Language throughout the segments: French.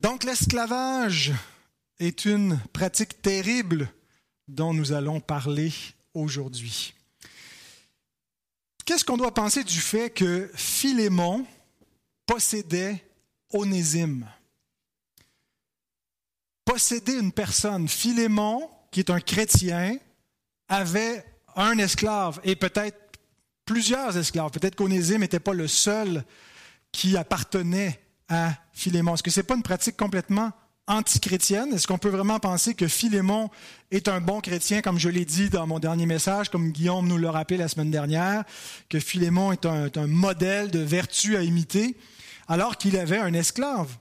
Donc l'esclavage est une pratique terrible dont nous allons parler aujourd'hui. Qu'est-ce qu'on doit penser du fait que Philémon possédait Onésime? Posséder une personne, Philémon, qui est un chrétien, avait un esclave et peut-être plusieurs esclaves. Peut-être qu'Onésime n'était pas le seul qui appartenait à Philémon. Est-ce que ce n'est pas une pratique complètement antichrétienne? Est-ce qu'on peut vraiment penser que Philémon est un bon chrétien, comme je l'ai dit dans mon dernier message, comme Guillaume nous l'a rappelé la semaine dernière, que Philémon est un, modèle de vertu à imiter, alors qu'il avait un esclave?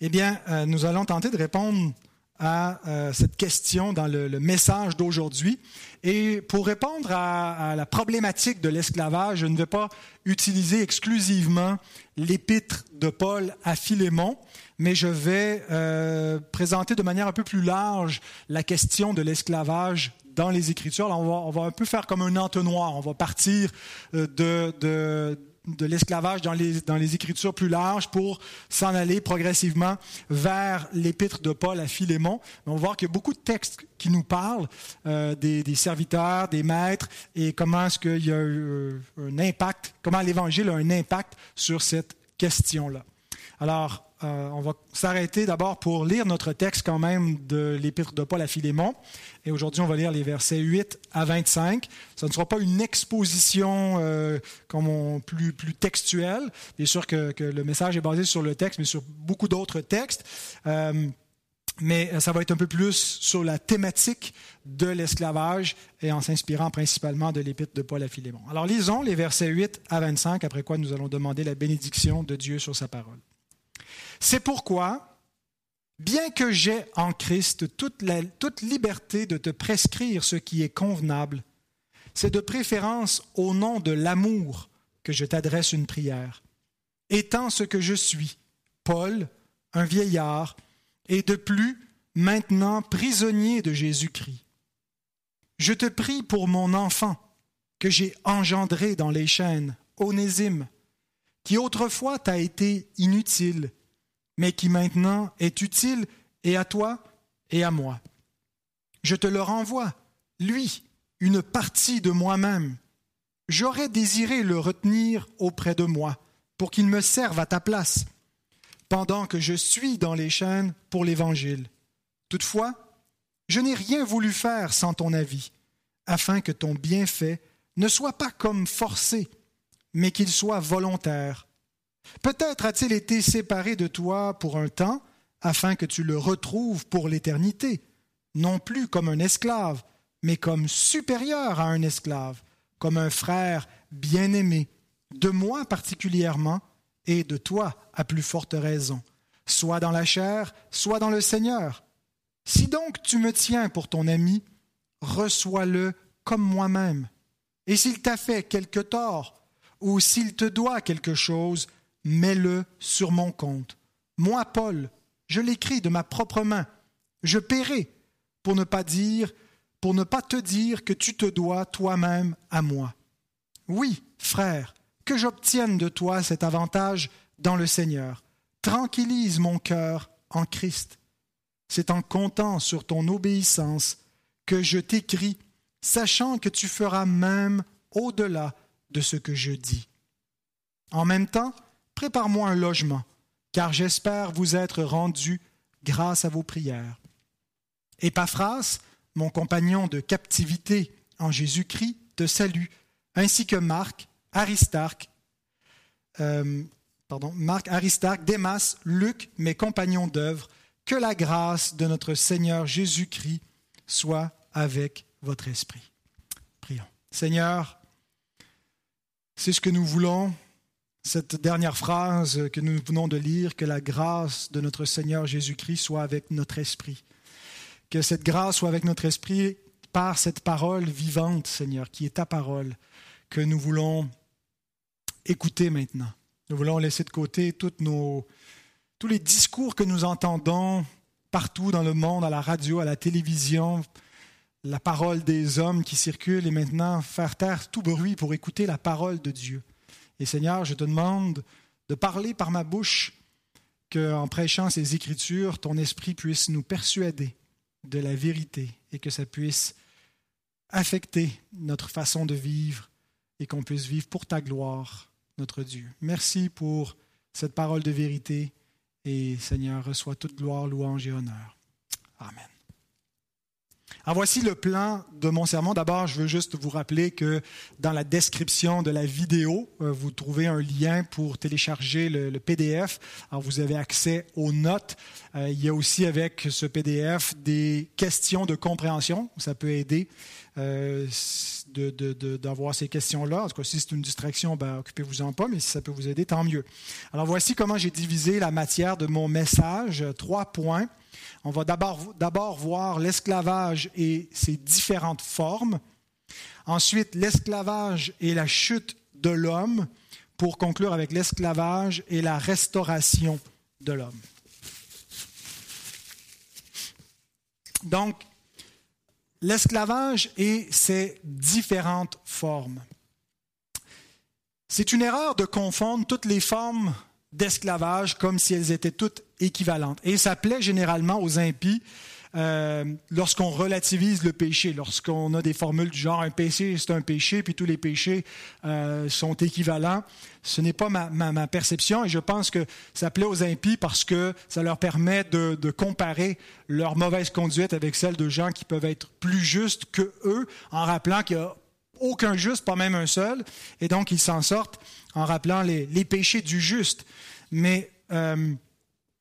Eh bien, euh, nous allons tenter de répondre à euh, cette question dans le, message d'aujourd'hui. Et pour répondre à, la problématique de l'esclavage, je ne vais pas utiliser exclusivement l'épître de Paul à Philémon, mais je vais euh, présenter de manière un peu plus large la question de l'esclavage dans les Écritures. on, va, on, va, un peu faire comme un entonnoir. On va partir euh, de, de de l'esclavage dans les, dans les Écritures plus larges pour s'en aller progressivement vers l'épître de Paul à Philémon. On va voir qu'il y a beaucoup de textes qui nous parlent euh, des, des, serviteurs, des maîtres, et comment est-ce qu'il y a eu un impact, comment l'Évangile a un impact sur cette question-là. Alors, euh, on va s'arrêter d'abord pour lire notre texte quand même de l'Épître de Paul à Philémon. Et aujourd'hui, on va lire les versets 8 à 25. Ce ne sera pas une exposition euh, comme plus, plus textuelle. Bien sûr que, le message est basé sur le texte, mais sur beaucoup d'autres textes. Euh, mais ça va être un peu plus sur la thématique de l'esclavage et en s'inspirant principalement de l'épître de Paul à Philémon. Alors lisons les versets 8 à 25, après quoi nous allons demander la bénédiction de Dieu sur sa parole. C'est pourquoi, bien que j'ai en Christ toute, toute liberté de te prescrire ce qui est convenable, c'est de préférence au nom de l'amour que je t'adresse une prière. Étant ce que je suis, Paul, un vieillard, et de plus maintenant prisonnier de Jésus-Christ. Je te prie pour mon enfant que j'ai engendré dans les chaînes, Onésime, qui autrefois t'a été inutile, mais qui maintenant est utile et à toi et à moi. Je te le renvoie, lui, une partie de moi-même. J'aurais désiré le retenir auprès de moi pour qu'il me serve à ta place, pendant que je suis dans les chaînes pour l'Évangile. Toutefois, je n'ai rien voulu faire sans ton avis, afin que ton bienfait ne soit pas comme forcé, mais qu'il soit volontaire Peut-être a-t-il été séparé de toi pour un temps, afin que tu le retrouves pour l'éternité, non plus comme un esclave, mais comme supérieur à un esclave, comme un frère bien-aimé, de moi particulièrement, et de toi à plus forte raison, soit dans la chair, soit dans le Seigneur. Si donc tu me tiens pour ton ami, reçois-le comme moi-même. Et s'il t'a fait quelque tort, ou s'il te doit quelque chose, mets-le sur mon compte. Moi, Paul, je l'écris de ma propre main. Je paierai pour ne pas dire, pour ne pas te dire que tu te dois toi-même à moi. Oui, frère, que j'obtienne de toi cet avantage dans le Seigneur. Tranquillise mon cœur en Christ. C'est en comptant sur ton obéissance que je t'écris, sachant que tu feras même au-delà de ce que je dis. En même temps, Prépare-moi un logement, car j'espère vous être rendu grâce à vos prières. Epaphras, mon compagnon de captivité en Jésus-Christ, te salue, ainsi que Marc, Aristarque, euh, pardon, Marc, Aristarque, Démas, Luc, mes compagnons d'œuvre, que la grâce de notre Seigneur Jésus-Christ soit avec votre esprit. Prions. Seigneur, c'est ce que nous voulons cette dernière phrase que nous venons de lire, que la grâce de notre Seigneur Jésus-Christ soit avec notre esprit. Que cette grâce soit avec notre esprit par cette parole vivante, Seigneur, qui est ta parole, que nous voulons écouter maintenant. Nous voulons laisser de côté toutes nos, tous les discours que nous entendons partout dans le monde, à la radio, à la télévision, la parole des hommes qui circulent et maintenant faire taire tout bruit pour écouter la parole de Dieu. Et Seigneur, je te demande de parler par ma bouche, qu'en prêchant ces Écritures, ton esprit puisse nous persuader de la vérité et que ça puisse affecter notre façon de vivre et qu'on puisse vivre pour ta gloire, notre Dieu. Merci pour cette parole de vérité et Seigneur, reçois toute gloire, louange et honneur. Amen. Alors voici le plan de mon sermon. D'abord, je veux juste vous rappeler que dans la description de la vidéo, euh, vous trouvez un lien pour télécharger le, PDF. Alors vous avez accès aux notes. Euh, il y a aussi avec ce PDF des questions de compréhension. Ça peut aider euh, d'avoir ces questions-là. En tout cas, si c'est une distraction, ben, occupez-vous-en pas, mais si ça peut vous aider, tant mieux. Alors voici comment j'ai divisé la matière de mon message. Trois points. On va d'abord voir l'esclavage et ses différentes formes. Ensuite, l'esclavage et la chute de l'homme, pour conclure avec l'esclavage et la restauration de l'homme. Donc, l'esclavage et ses différentes formes. C'est une erreur de confondre toutes les formes d'esclavage comme si elles étaient toutes équivalentes. Et ça plaît généralement aux impies euh, lorsqu'on relativise le péché, lorsqu'on a des formules du genre un péché, c'est un péché, puis tous les péchés euh, sont équivalents. Ce n'est pas ma, perception et je pense que ça plaît aux impies parce que ça leur permet de, comparer leur mauvaise conduite avec celle de gens qui peuvent être plus justes que eux, en rappelant qu'il n'y a aucun juste, pas même un seul, et donc ils s'en sortent en rappelant les, péchés du juste. Mais euh,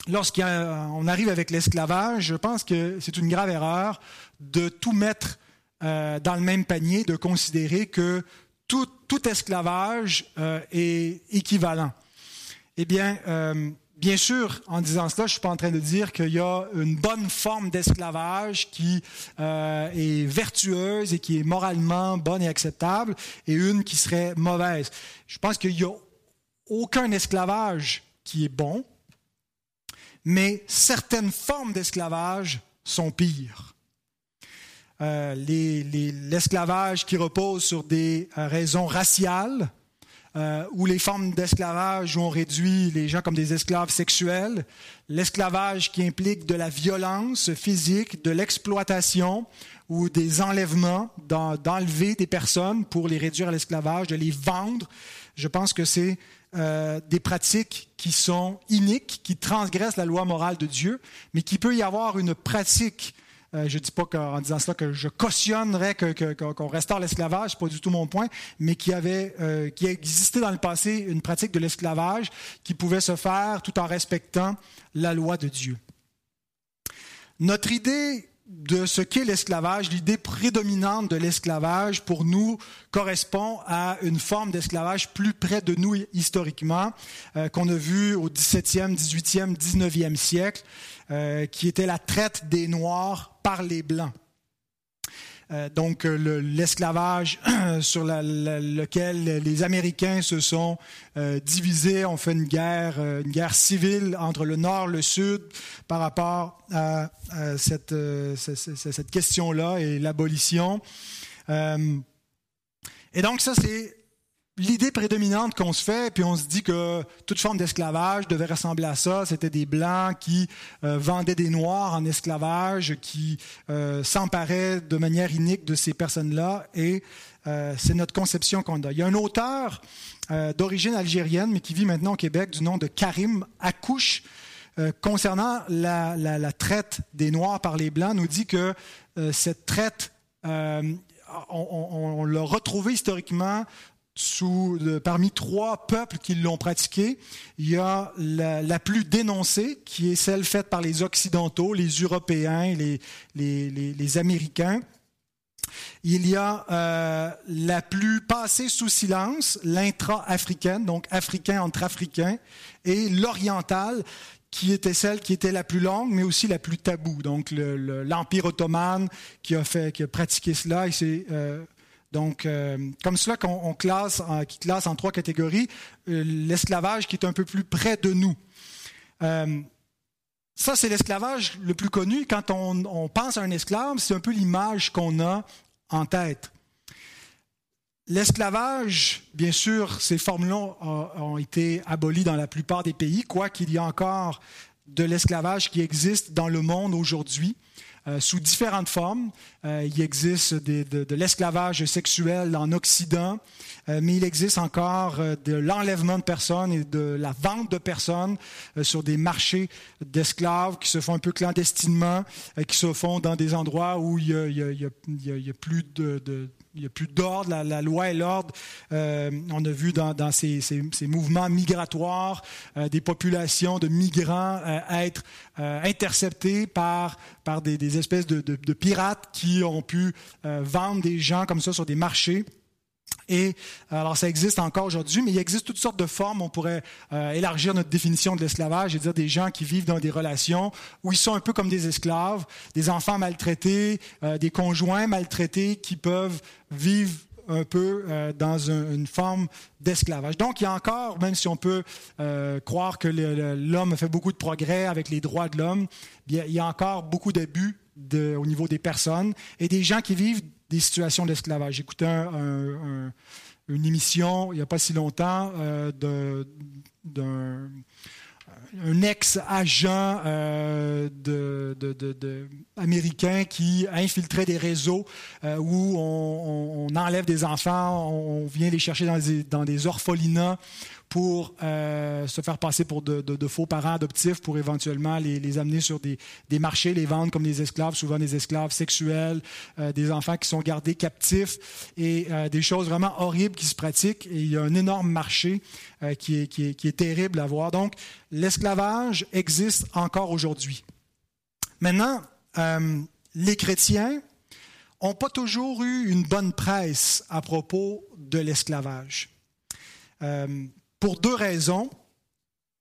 lorsqu'on arrive avec l'esclavage, je pense que c'est une grave erreur de tout mettre euh, dans le même panier, de considérer que tout, esclavage euh, est équivalent. Eh bien, bien sûr, en disant cela, je suis pas en train de dire qu'il y a une bonne forme d'esclavage qui est vertueuse et qui est moralement bonne et acceptable, et une qui serait mauvaise. Je pense qu'il n'y a aucun esclavage qui est bon, mais certaines formes d'esclavage sont pires. Euh, l'esclavage qui repose sur des euh, raisons raciales, euh, les formes d'esclavage où on réduit les gens comme des esclaves sexuels, l'esclavage qui implique de la violence physique, de l'exploitation ou des enlèvements, d'enlever des personnes pour les réduire à l'esclavage, de les vendre. Je pense que c'est euh, des pratiques qui sont iniques, qui transgressent la loi morale de Dieu, mais qu'il peut y avoir une pratique. Euh, je ne dis pas qu'en disant cela que je cautionnerais qu'on restaure l'esclavage, ce n'est pas du tout mon point, mais qui avait, euh, qui existait dans le passé une pratique de l'esclavage qui pouvait se faire tout en respectant la loi de Dieu. Notre idée de ce qu'est l'esclavage, l'idée prédominante de l'esclavage pour nous correspond à une forme d'esclavage plus près de nous historiquement, euh, qu'on a vu au XVIIe, XVIIIe, XIXe siècle, euh, qui était la traite des Noirs par les Blancs. Euh, donc euh, l'esclavage sur lequel les Américains se sont euh, divisés, ont fait une guerre, civile entre le Nord et le Sud par rapport à, cette, cette question-là et l'abolition. et donc ça, c'est l'idée prédominante qu'on se fait, puis on se dit que toute forme d'esclavage devait ressembler à ça. C'était des Blancs qui euh, vendaient des Noirs en esclavage, qui euh, s'emparaient de manière inique de ces personnes-là, et euh, c'est notre conception qu'on a. Il y a un auteur d'origine algérienne, mais qui vit maintenant au Québec, du nom de Karim Akouche, concernant la, traite des Noirs par les Blancs, nous dit que cette traite on, on l'a retrouvée historiquement sous, parmi trois peuples qui l'ont pratiqué, il y a la, plus dénoncée, qui est celle faite par les Occidentaux, les Européens, les, les, Américains. Il y a euh, la plus passée sous silence, l'intra-africaine, donc africain entre africains, et l'orientale, qui était celle qui était la plus longue, mais aussi la plus taboue. Donc l'Empire ottoman qui a, fait, a pratiqué cela, euh, donc, euh, comme cela qu'on classe, qui classe en trois catégories, euh, l'esclavage qui est un peu plus près de nous. Euh, ça, c'est l'esclavage le plus connu. Quand on, pense à un esclave, c'est un peu l'image qu'on a en tête. L'esclavage, bien sûr, ces formes-là ont été abolies dans la plupart des pays, quoiqu'il y a encore de l'esclavage qui existe dans le monde aujourd'hui. Euh, sous différentes formes. Euh, il existe de, l'esclavage sexuel en Occident, euh, mais il existe encore de l'enlèvement de personnes et de la vente de personnes sur des marchés d'esclaves qui se font un peu clandestinement, qui se font dans des endroits où il n'y a, plus de il n'y a plus d'ordre, la, loi et l'ordre. Euh, on a vu dans, ces, mouvements migratoires euh, des populations de migrants euh, être interceptés par, par des, espèces de, pirates qui ont pu vendre des gens comme ça sur des marchés. Et alors, ça existe encore aujourd'hui, mais il existe toutes sortes de formes. On pourrait euh, élargir notre définition de l'esclavage et dire des gens qui vivent dans des relations où ils sont un peu comme des esclaves, des enfants maltraités, euh, des conjoints maltraités qui peuvent vivre un peu euh, dans une forme d'esclavage. Donc, il y a encore, même si on peut croire que l'homme a fait beaucoup de progrès avec les droits de l'homme, il y a encore beaucoup d'abus au niveau des personnes et des gens qui vivent des situations d'esclavage. J'écoutais une émission il n'y a pas si longtemps euh, d'un un ex-agent euh, américain qui infiltrait des réseaux euh, où on, enlève des enfants, on vient les chercher dans des orphelinats pour euh, se faire passer pour de, faux parents adoptifs pour éventuellement les, amener sur des, marchés, les vendre comme des esclaves, souvent des esclaves sexuels, euh, des enfants qui sont gardés captifs et euh, des choses vraiment horribles qui se pratiquent. Et il y a un énorme marché qui est, qui, qui, est, terrible à voir. Donc, l'esclavage existe encore aujourd'hui. Maintenant, les chrétiens n'ont pas toujours eu une bonne presse à propos de l'esclavage pour deux raisons.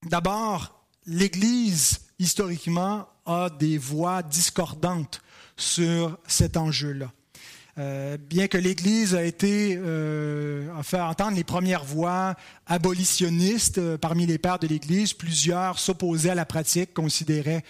D'abord, l'Église, historiquement, a des voix discordantes sur cet enjeu-là. Euh, bien que l'Église a été euh, fait entendre les premières voix abolitionnistes euh, parmi les pères de l'Église, plusieurs s'opposaient à la pratique, considéraient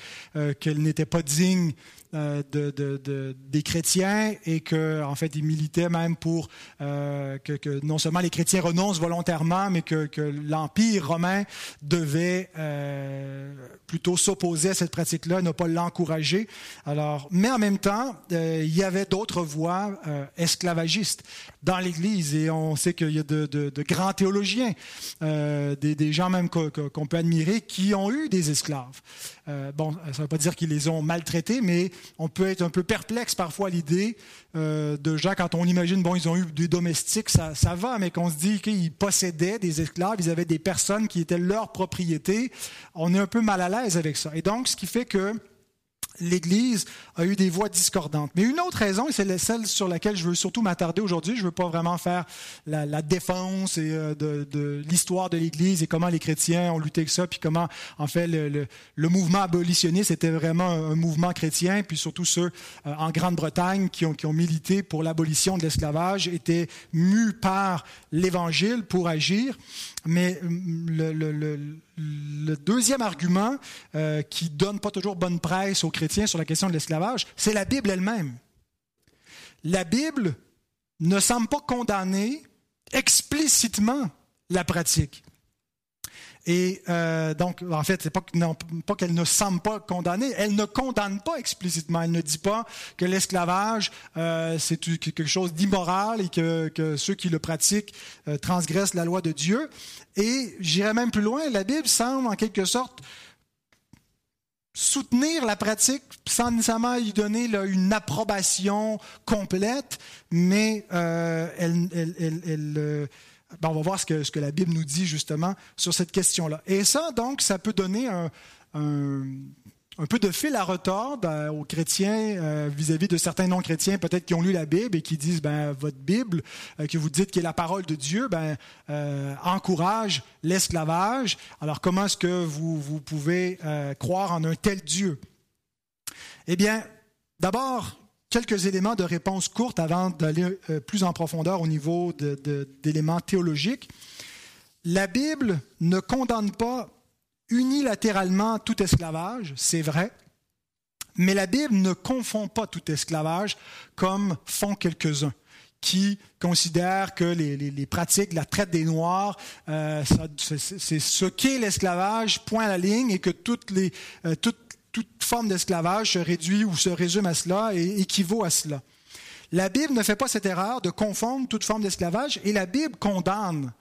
qu'elle n'était pas digne euh, de, des chrétiens et que en fait ils militaient même pour euh, que, non seulement les chrétiens renoncent volontairement, mais que, l'empire romain devait euh, plutôt s'opposer à cette pratique-là, ne pas l'encourager. Alors, mais en même temps, il y avait d'autres voies esclavagistes dans l'Église et on sait qu'il y a de, grands théologiens, des, des, gens même qu'on peut admirer, qui ont eu des esclaves. bon, ça ne veut pas dire qu'ils les ont maltraités, mais on peut être un peu perplexe parfois à l'idée euh, de gens, quand on imagine, bon, ils ont eu des domestiques, ça va, mais qu'on se dit qu'ils possédaient des esclaves, ils avaient des personnes qui étaient leur propriété, on est un peu mal à l'aise avec ça. Et donc, ce qui fait que l'Église a eu des voix discordantes. Mais une autre raison, et c'est celle sur laquelle je veux surtout m'attarder aujourd'hui, je ne veux pas vraiment faire la, défense euh, de, l'histoire de l'Église et comment les chrétiens ont lutté avec ça, puis comment, en fait, le, mouvement abolitionniste était vraiment un, mouvement chrétien, puis surtout ceux euh, en Grande-Bretagne qui ont, milité pour l'abolition de l'esclavage étaient mus par l'Évangile pour agir. Mais le, le deuxième argument euh, qui donne pas toujours bonne presse aux chrétiens sur la question de l'esclavage, c'est la Bible elle-même. La Bible ne semble pas condamner explicitement la pratique. Et euh, donc, en fait, c'est pas, qu'elle ne semble pas condamner, elle ne condamne pas explicitement. Elle ne dit pas que l'esclavage euh, c'est quelque chose d'immoral et que, ceux qui le pratiquent euh, transgressent la loi de Dieu. Et j'irais même plus loin, la Bible semble en quelque sorte soutenir la pratique sans nécessairement y donner une approbation complète, mais elle ben, on va voir ce que, ce que, la Bible nous dit justement sur cette question-là. Et ça, donc, ça peut donner un, un, peu de fil à retordre euh, aux chrétiens euh, vis-à-vis de certains non-chrétiens, peut-être qui ont lu la Bible et qui disent, ben, votre Bible, euh, que vous dites qui est la parole de Dieu, ben, encourage l'esclavage. Alors, comment est-ce que vous, vous pouvez croire en un tel Dieu? Eh bien, d'abord, quelques éléments de réponse courte avant d'aller euh, plus en profondeur au niveau d'éléments théologiques. La Bible ne condamne pas unilatéralement tout esclavage, c'est vrai, mais la Bible ne confond pas tout esclavage comme font quelques-uns qui considèrent que les, pratiques la traite des Noirs, euh, c'est ce qu'est l'esclavage, point à la ligne, et que toutes les, euh, toute, toute forme d'esclavage se réduit ou se résume à cela et équivaut à cela. La Bible ne fait pas cette erreur de confondre toute forme d'esclavage et la Bible condamne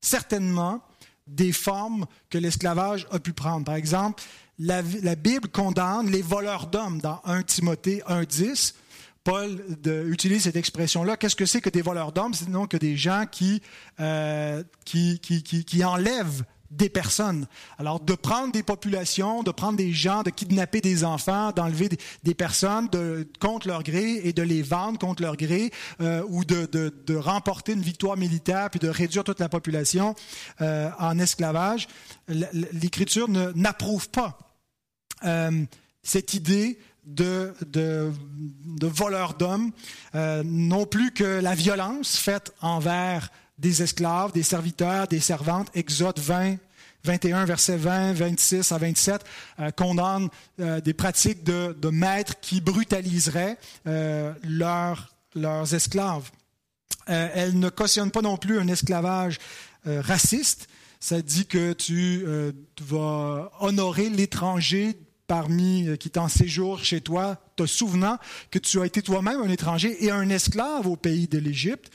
certainement des formes que l'esclavage a pu prendre. Par exemple, la, Bible condamne les voleurs d'hommes dans 1 Timothée 1.10. Paul utilise cette expression-là. Qu'est-ce que c'est que des voleurs d'hommes? Sinon que des gens qui, euh, qui, qui, qui enlèvent des personnes. Alors, de prendre des populations, de prendre des gens, de kidnapper des enfants, d'enlever des, personnes de, contre leur gré et de les vendre contre leur gré, euh, ou de, de, de, remporter une victoire militaire puis de réduire toute la population euh, en esclavage, l'Écriture n'approuve pas euh, cette idée de, de, de voleurs d'hommes, non plus que la violence faite envers des esclaves, des serviteurs, des servantes. Exode 20, 21, versets 20, 26 à 27, euh, condamne euh, des pratiques de, maîtres qui brutaliseraient euh, leurs, esclaves. Euh, elle ne cautionne pas non plus un esclavage raciste. Ça dit que tu vas honorer l'étranger parmi qui est en séjour chez toi, te souvenant que tu as été toi-même un étranger et un esclave au pays de l'Égypte.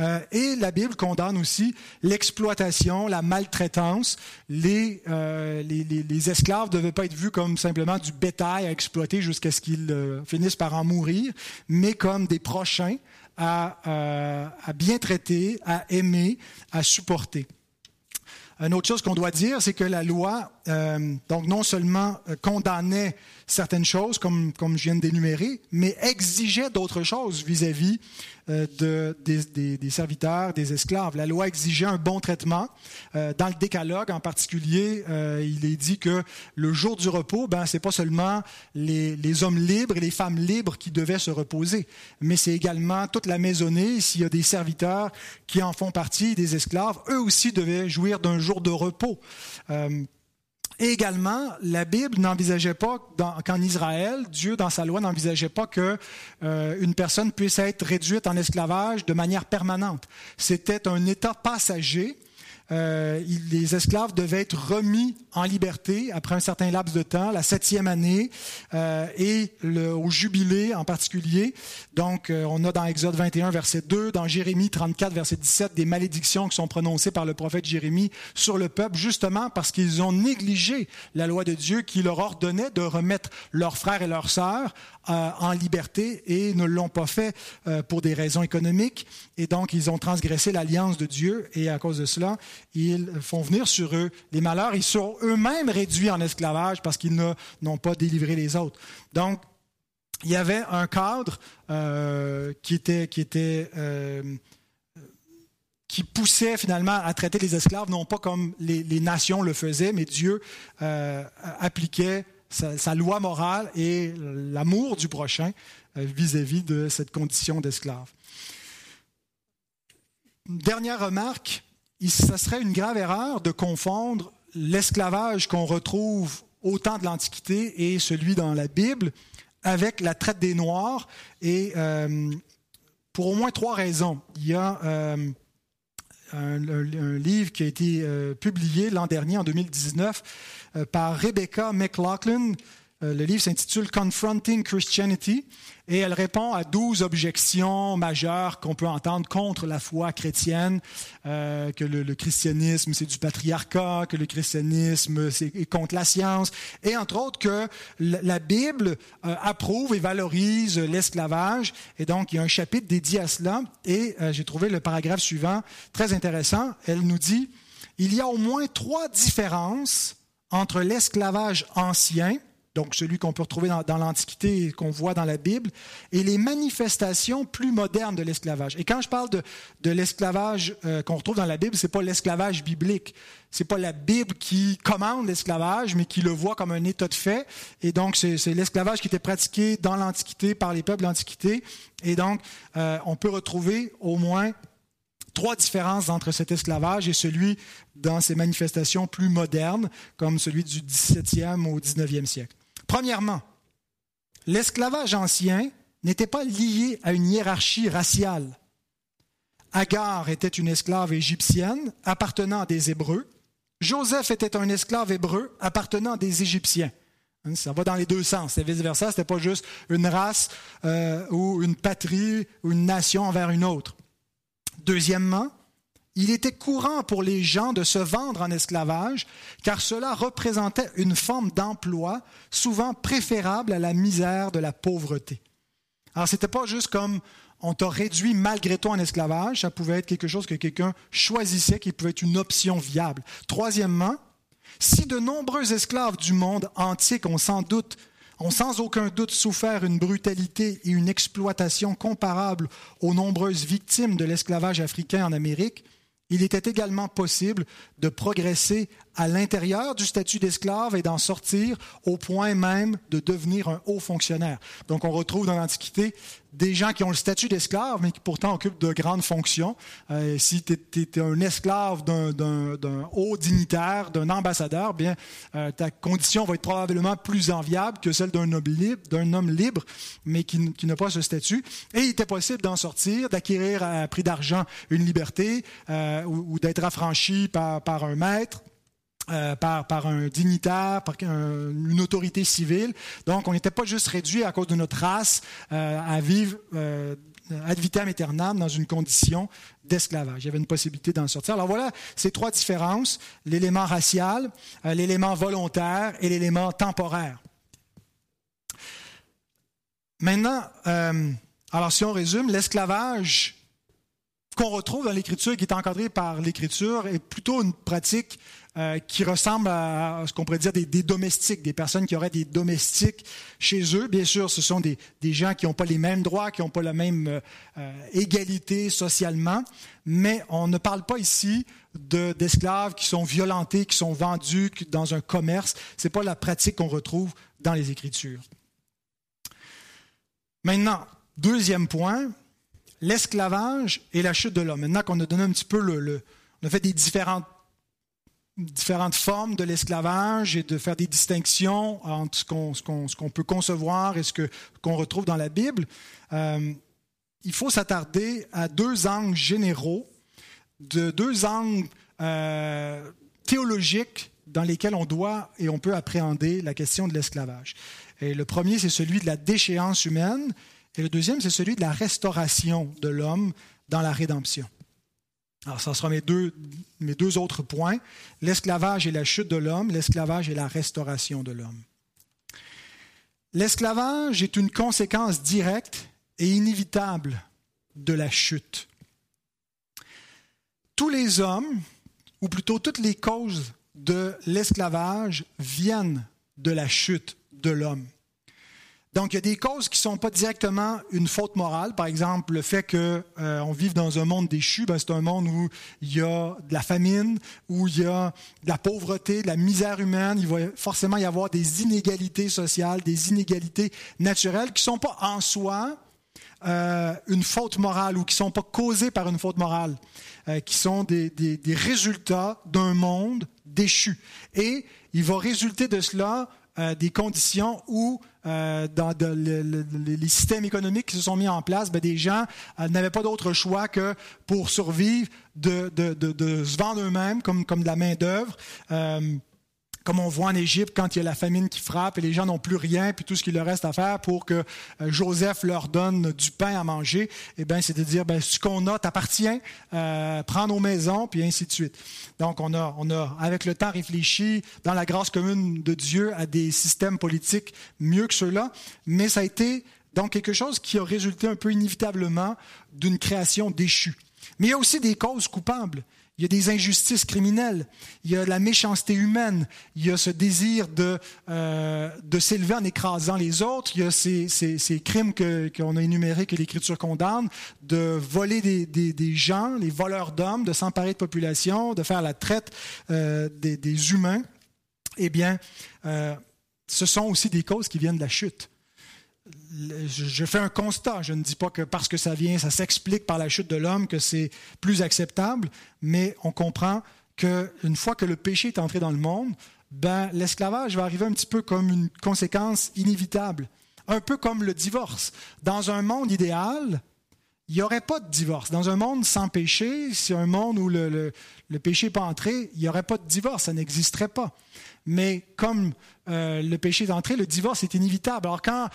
Euh, et la Bible condamne aussi l'exploitation, la maltraitance. Les, euh, les, esclaves ne devaient pas être vus comme simplement du bétail à exploiter jusqu'à ce qu'ils euh, finissent par en mourir, mais comme des prochains à, à bien traiter, à aimer, à supporter. Une autre chose qu'on doit dire, c'est que la loi, donc non seulement condamnait certaines choses, comme, comme je viens d'énumérer, mais exigeait d'autres choses vis-à-vis euh, de, des, des, serviteurs, des esclaves. La loi exigeait un bon traitement. Euh, dans le décalogue en particulier, euh, il est dit que le jour du repos, ben, c'est pas seulement les, les, hommes libres et les femmes libres qui devaient se reposer, mais c'est également toute la maisonnée. S'il y a des serviteurs qui en font partie, des esclaves, eux aussi devaient jouir d'un jour de repos. Et également, la Bible n'envisageait pas qu'en Israël, Dieu, dans sa loi, n'envisageait pas que euh, une personne puisse être réduite en esclavage de manière permanente. C'était un état passager euh, les esclaves devaient être remis en liberté après un certain laps de temps, la septième année, euh, et le, au jubilé en particulier. Donc, euh, on a dans Exode 21, verset 2, dans Jérémie 34, verset 17, des malédictions qui sont prononcées par le prophète Jérémie sur le peuple, justement parce qu'ils ont négligé la loi de Dieu qui leur ordonnait de remettre leurs frères et leurs sœurs en liberté et ne l'ont pas fait euh, pour des raisons économiques. Et donc, ils ont transgressé l'alliance de Dieu et à cause de cela, ils font venir sur eux les malheurs. Ils sont eux-mêmes réduits en esclavage parce qu'ils n'ont pas délivré les autres. Donc, il y avait un cadre euh, qui était, qui était qui poussait finalement à traiter les esclaves, non pas comme les nations le faisaient, mais Dieu appliquait sa, loi morale et l'amour du prochain euh, vis-à-vis de cette condition d'esclave. Dernière remarque, ce serait une grave erreur de confondre l'esclavage qu'on retrouve au temps de l'Antiquité et celui dans la Bible avec la traite des Noirs, et euh, pour au moins trois raisons. Il y a euh, un, livre qui a été publié l'an dernier, en 2019, euh, par Rebecca McLaughlin. Euh, le livre s'intitule Confronting Christianity et elle répond à douze objections majeures qu'on peut entendre contre la foi chrétienne, euh, que le, christianisme c'est du patriarcat, que le christianisme c'est contre la science, et entre autres que la Bible approuve et valorise l'esclavage. Et donc il y a un chapitre dédié à cela. Et j'ai trouvé le paragraphe suivant très intéressant. Elle nous dit il y a au moins trois différences entre l'esclavage ancien, donc celui qu'on peut retrouver dans, l'Antiquité et qu'on voit dans la Bible, et les manifestations plus modernes de l'esclavage. Et quand je parle de, l'esclavage euh, qu'on retrouve dans la Bible, c'est pas l'esclavage biblique. C'est pas la Bible qui commande l'esclavage, mais qui le voit comme un état de fait. Et donc, c'est l'esclavage qui était pratiqué dans l'Antiquité par les peuples de l'Antiquité. Et donc, euh, on peut retrouver au moins trois différences entre cet esclavage et celui dans ses manifestations plus modernes, comme celui du 17e au 19e siècle. Premièrement, l'esclavage ancien n'était pas lié à une hiérarchie raciale. Agar était une esclave égyptienne appartenant à des Hébreux. Joseph était un esclave hébreu appartenant à des Égyptiens. Hein, ça va dans les deux sens. C'est vice-versa. Ce n'était pas juste une race euh, ou une patrie ou une nation envers une autre. Deuxièmement, il était courant pour les gens de se vendre en esclavage, car cela représentait une forme d'emploi souvent préférable à la misère de la pauvreté. Alors, ce n'était pas juste comme on t'a réduit malgré toi en esclavage, ça pouvait être quelque chose que quelqu'un choisissait, qui pouvait être une option viable. Troisièmement, si de nombreux esclaves du monde antique ont sans doute ont sans aucun doute souffert une brutalité et une exploitation comparables aux nombreuses victimes de l'esclavage africain en Amérique, il était également possible de progresser à l'intérieur du statut d'esclave et d'en sortir au point même de devenir un haut fonctionnaire. Donc on retrouve dans l'Antiquité des gens qui ont le statut d'esclave, mais qui pourtant occupent de grandes fonctions. Euh, si tu es, un esclave d'un haut dignitaire, d'un ambassadeur, bien euh, ta condition va être probablement plus enviable que celle d'un homme libre, homme libre, mais qui, n'a pas ce statut. Et il était possible d'en sortir, d'acquérir à prix d'argent une liberté euh, ou, d'être affranchi par un maître. Euh, par, un dignitaire, par une autorité civile. Donc, on n'était pas juste réduit à cause de notre race euh, à vivre euh, ad vitam aeternam dans une condition d'esclavage. Il y avait une possibilité d'en sortir. Alors voilà ces trois différences, l'élément racial, l'élément volontaire et l'élément temporaire. Maintenant, alors si on résume, l'esclavage qu'on retrouve dans l'Écriture, qui est encadré par l'Écriture, est plutôt une pratique euh, qui ressemble à, ce qu'on pourrait dire des, domestiques, des personnes qui auraient des domestiques chez eux. Bien sûr, ce sont des, gens qui n'ont pas les mêmes droits, qui n'ont pas la même euh, euh, égalité socialement, mais on ne parle pas ici d'esclaves qui sont violentés, qui sont vendus dans un commerce. Ce n'est pas la pratique qu'on retrouve dans les Écritures. Maintenant, deuxième point, l'esclavage et la chute de l'homme. Maintenant qu'on a donné un petit peu le, on a fait des différentes différentes formes de l'esclavage et de faire des distinctions entre ce qu'on peut concevoir et ce qu'on retrouve dans la Bible, euh, il faut s'attarder à deux angles généraux, de deux angles euh, théologiques dans lesquels on doit et on peut appréhender la question de l'esclavage. Et le premier, c'est celui de la déchéance humaine, et le deuxième, c'est celui de la restauration de l'homme dans la rédemption. Alors, ça sera mes deux, mes deux autres points, l'esclavage et la chute de l'homme, l'esclavage et la restauration de l'homme. L'esclavage est une conséquence directe et inévitable de la chute. Tous les hommes, ou plutôt toutes les causes de l'esclavage, viennent de la chute de l'homme. Donc, il y a des causes qui ne sont pas directement une faute morale. Par exemple, le fait qu'on euh, vive dans un monde déchu, ben, c'est un monde où il y a de la famine, où il y a de la pauvreté, de la misère humaine. Il va forcément y avoir des inégalités sociales, des inégalités naturelles qui ne sont pas en soi euh, une faute morale ou qui ne sont pas causées par une faute morale, euh, qui sont des, des résultats d'un monde déchu. Et il va résulter de cela des conditions où euh, dans les systèmes économiques qui se sont mis en place, ben, des gens euh, n'avaient pas d'autre choix que pour survivre de, se vendre eux-mêmes comme, de la main-d'œuvre. Euh, comme on voit en Égypte quand il y a la famine qui frappe et les gens n'ont plus rien, puis tout ce qu'il leur reste à faire pour que euh, Joseph leur donne du pain à manger, eh bien, c'est de dire, ben, ce qu'on a t'appartient, euh, prends nos maisons, puis ainsi de suite. Donc, on a, on a, avec le temps, réfléchi dans la grâce commune de Dieu à des systèmes politiques mieux que ceux-là, mais ça a été donc quelque chose qui a résulté un peu inévitablement d'une création déchue. Mais il y a aussi des causes coupables. Il y a des injustices criminelles, il y a la méchanceté humaine, il y a ce désir de, euh, de s'élever en écrasant les autres, il y a ces, ces, crimes qu'on a énumérés que l'Écriture condamne, de voler des, des, gens, les voleurs d'hommes, de s'emparer de population, de faire la traite euh, des, des, humains. Eh bien, euh, ce sont aussi des causes qui viennent de la chute je fais un constat. Je ne dis pas que parce que ça vient, ça s'explique par la chute de l'homme que c'est plus acceptable, mais on comprend qu'une fois que le péché est entré dans le monde, ben, l'esclavage va arriver un petit peu comme une conséquence inévitable, un peu comme le divorce. Dans un monde idéal, il n'y aurait pas de divorce. Dans un monde sans péché, c'est un monde où le, péché n'est pas entré, il n'y aurait pas de divorce, ça n'existerait pas. Mais comme euh, le péché est entré, le divorce est inévitable. Alors quand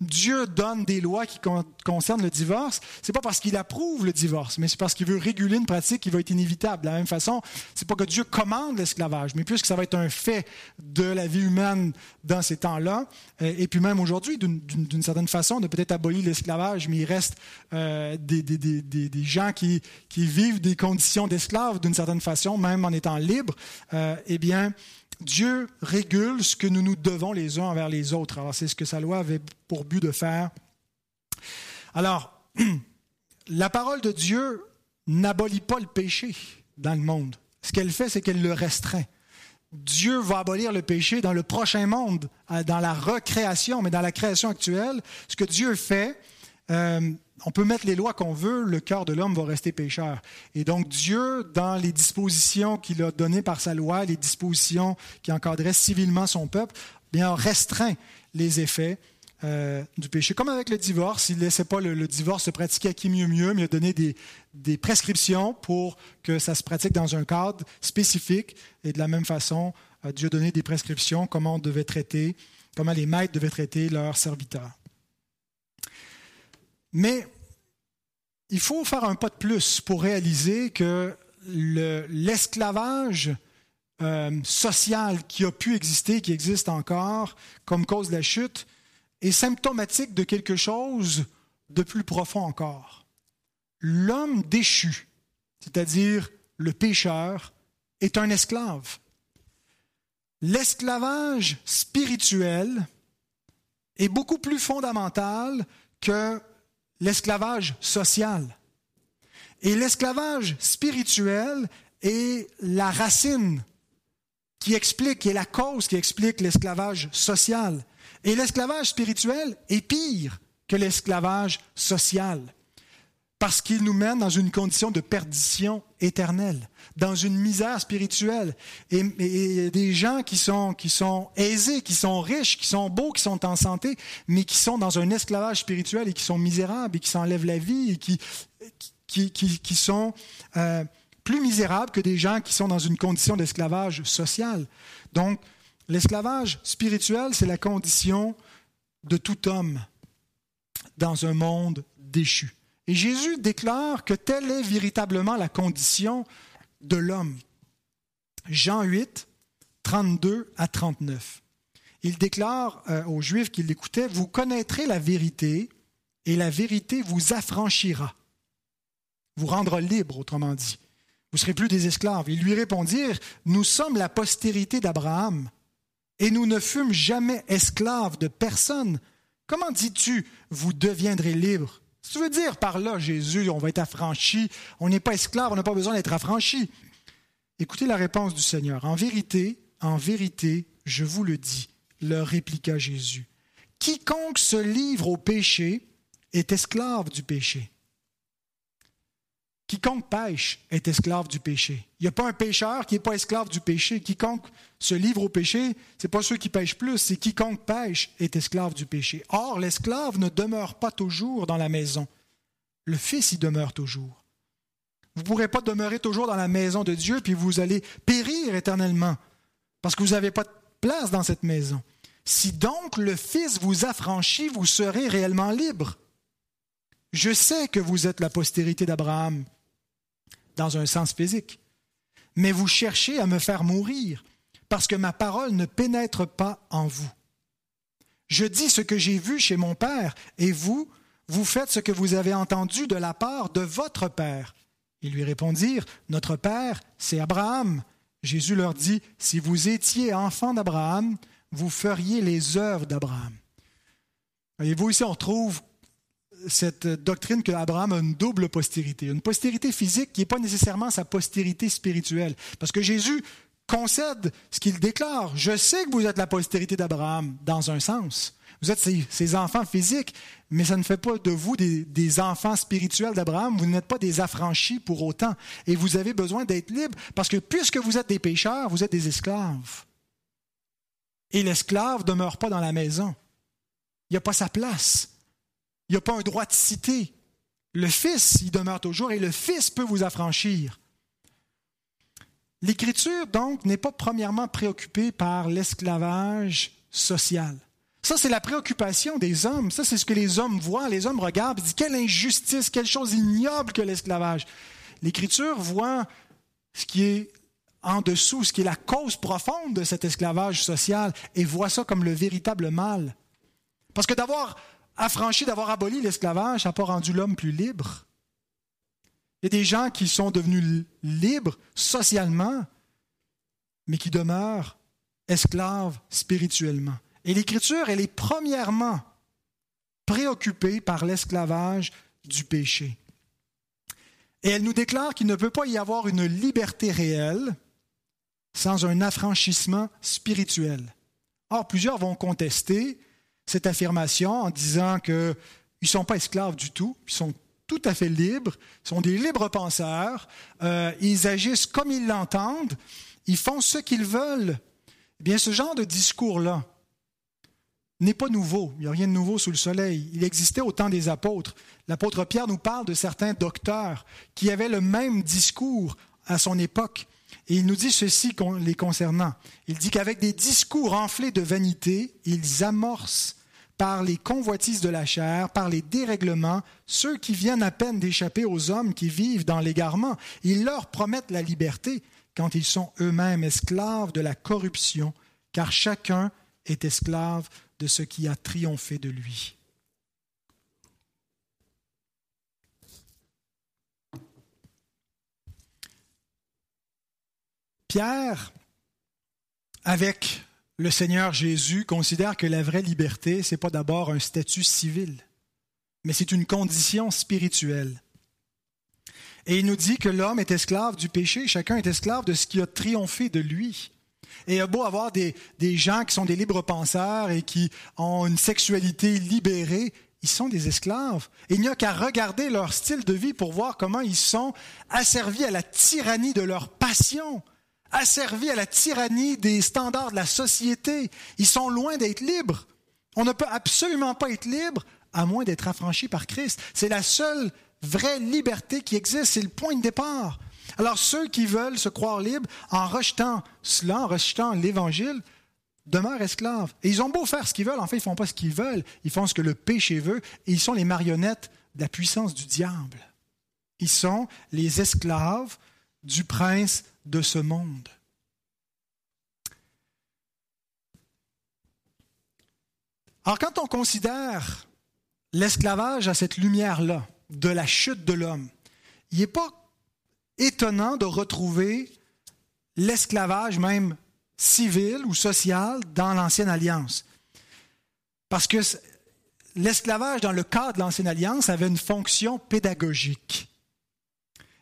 Dieu donne des lois qui concernent le divorce, c'est pas parce qu'il approuve le divorce, mais c'est parce qu'il veut réguler une pratique qui va être inévitable. De la même façon, c'est pas que Dieu commande l'esclavage, mais puisque ça va être un fait de la vie humaine dans ces temps-là, euh, et puis même aujourd'hui, d'une certaine façon, on a peut-être aboli l'esclavage, mais il reste euh, des, gens qui, qui, vivent des conditions d'esclaves d'une certaine façon, même en étant libres. Euh, eh bien, Dieu régule ce que nous nous devons les uns envers les autres. Alors, c'est ce que sa loi avait pour but de faire. Alors, la parole de Dieu n'abolit pas le péché dans le monde. Ce qu'elle fait, c'est qu'elle le restreint. Dieu va abolir le péché dans le prochain monde, dans la recréation, mais dans la création actuelle, ce que Dieu fait, euh, on peut mettre les lois qu'on veut, le cœur de l'homme va rester pécheur. Et donc Dieu, dans les dispositions qu'il a données par sa loi, les dispositions qui encadraient civilement son peuple, bien restreint les effets euh, du péché. Comme avec le divorce, il ne laissait pas le, divorce se pratiquer à qui mieux mieux, mais il a donné des, des, prescriptions pour que ça se pratique dans un cadre spécifique. Et de la même façon, euh, Dieu a donné des prescriptions comment on devait traiter, comment les maîtres devaient traiter leurs serviteurs. Mais il faut faire un pas de plus pour réaliser que l'esclavage euh, social qui a pu exister, qui existe encore comme cause de la chute, est symptomatique de quelque chose de plus profond encore. L'homme déchu, c'est-à-dire le pécheur, est un esclave. L'esclavage spirituel est beaucoup plus fondamental que l'esclavage social. Et l'esclavage spirituel est la racine qui explique, qui est la cause qui explique l'esclavage social. Et l'esclavage spirituel est pire que l'esclavage social parce qu'il nous mène dans une condition de perdition éternelle, dans une misère spirituelle. Et, des gens qui sont, qui sont aisés, qui sont riches, qui sont beaux, qui sont en santé, mais qui sont dans un esclavage spirituel et qui sont misérables et qui s'enlèvent la vie et qui, qui, qui, sont euh, plus misérables que des gens qui sont dans une condition d'esclavage social. Donc, l'esclavage spirituel, c'est la condition de tout homme dans un monde déchu. Et Jésus déclare que telle est véritablement la condition de l'homme. Jean 8, 32 à 39. Il déclare euh, aux Juifs qui l'écoutaient, Vous connaîtrez la vérité, et la vérité vous affranchira, vous rendra libre, autrement dit. Vous serez plus des esclaves. Ils lui répondirent, Nous sommes la postérité d'Abraham, et nous ne fûmes jamais esclaves de personne. Comment dis-tu, vous deviendrez libres tu veux dire par là, Jésus, on va être affranchi, on n'est pas esclave, on n'a pas besoin d'être affranchi. Écoutez la réponse du Seigneur. En vérité, en vérité, je vous le dis, leur répliqua Jésus. Quiconque se livre au péché est esclave du péché. Quiconque pêche est esclave du péché. Il n'y a pas un pécheur qui n'est pas esclave du péché. Quiconque se livre au péché, ce n'est pas ceux qui pêchent plus, c'est quiconque pêche est esclave du péché. Or, l'esclave ne demeure pas toujours dans la maison. Le Fils y demeure toujours. Vous ne pourrez pas demeurer toujours dans la maison de Dieu, puis vous allez périr éternellement, parce que vous n'avez pas de place dans cette maison. Si donc le Fils vous affranchit, vous serez réellement libre. Je sais que vous êtes la postérité d'Abraham, dans un sens physique. Mais vous cherchez à me faire mourir, parce que ma parole ne pénètre pas en vous. Je dis ce que j'ai vu chez mon Père, et vous, vous faites ce que vous avez entendu de la part de votre Père. Ils lui répondirent, Notre Père, c'est Abraham. Jésus leur dit, Si vous étiez enfant d'Abraham, vous feriez les œuvres d'Abraham. Voyez-vous, ici, on trouve cette doctrine que Abraham a une double postérité, une postérité physique qui n'est pas nécessairement sa postérité spirituelle. Parce que Jésus concède ce qu'il déclare. Je sais que vous êtes la postérité d'Abraham, dans un sens. Vous êtes ses, enfants physiques, mais ça ne fait pas de vous des, des enfants spirituels d'Abraham. Vous n'êtes pas des affranchis pour autant. Et vous avez besoin d'être libres, parce que puisque vous êtes des pécheurs, vous êtes des esclaves. Et l'esclave ne demeure pas dans la maison. Il n'y a pas sa place. Il n'y a pas un droit de cité. Le Fils y demeure toujours et le Fils peut vous affranchir. L'Écriture, donc, n'est pas premièrement préoccupée par l'esclavage social. Ça, c'est la préoccupation des hommes. Ça, c'est ce que les hommes voient. Les hommes regardent et disent quelle injustice, quelle chose ignoble que l'esclavage. L'Écriture voit ce qui est en dessous, ce qui est la cause profonde de cet esclavage social et voit ça comme le véritable mal. Parce que d'avoir affranchi, d'avoir aboli l'esclavage, ça n'a pas rendu l'homme plus libre. Il y a des gens qui sont devenus libres socialement, mais qui demeurent esclaves spirituellement. Et l'Écriture, elle est premièrement préoccupée par l'esclavage du péché. Et elle nous déclare qu'il ne peut pas y avoir une liberté réelle sans un affranchissement spirituel. Or, plusieurs vont contester cette affirmation en disant qu'ils ne sont pas esclaves du tout, ils sont tout à fait libres, ils sont des libres penseurs, euh, ils agissent comme ils l'entendent, ils font ce qu'ils veulent. Eh bien, ce genre de discours-là n'est pas nouveau. Il n'y a rien de nouveau sous le soleil. Il existait au temps des apôtres. L'apôtre Pierre nous parle de certains docteurs qui avaient le même discours à son époque. Et il nous dit ceci les concernant. Il dit qu'avec des discours enflés de vanité, ils amorcent par les convoitises de la chair, par les dérèglements, ceux qui viennent à peine d'échapper aux hommes qui vivent dans l'égarement. Ils leur promettent la liberté quand ils sont eux-mêmes esclaves de la corruption, car chacun est esclave de ce qui a triomphé de lui. Pierre, avec le Seigneur Jésus, considère que la vraie liberté, ce n'est pas d'abord un statut civil, mais c'est une condition spirituelle. Et il nous dit que l'homme est esclave du péché, chacun est esclave de ce qui a triomphé de lui. Et il a beau avoir des, des gens qui sont des libres penseurs et qui ont une sexualité libérée, ils sont des esclaves. il n'y a qu'à regarder leur style de vie pour voir comment ils sont asservis à la tyrannie de leur passion, asservis à la tyrannie des standards de la société. Ils sont loin d'être libres. On ne peut absolument pas être libre à moins d'être affranchi par Christ. C'est la seule vraie liberté qui existe, c'est le point de départ. Alors ceux qui veulent se croire libres en rejetant cela, en rejetant l'Évangile, demeurent esclaves. Et ils ont beau faire ce qu'ils veulent, en fait, ils ne font pas ce qu'ils veulent, ils font ce que le péché veut, et ils sont les marionnettes de la puissance du diable. Ils sont les esclaves du prince de ce monde. Alors quand on considère l'esclavage à cette lumière-là de la chute de l'homme, il n'est pas étonnant de retrouver l'esclavage même civil ou social dans l'Ancienne Alliance. Parce que l'esclavage dans le cadre de l'Ancienne Alliance avait une fonction pédagogique.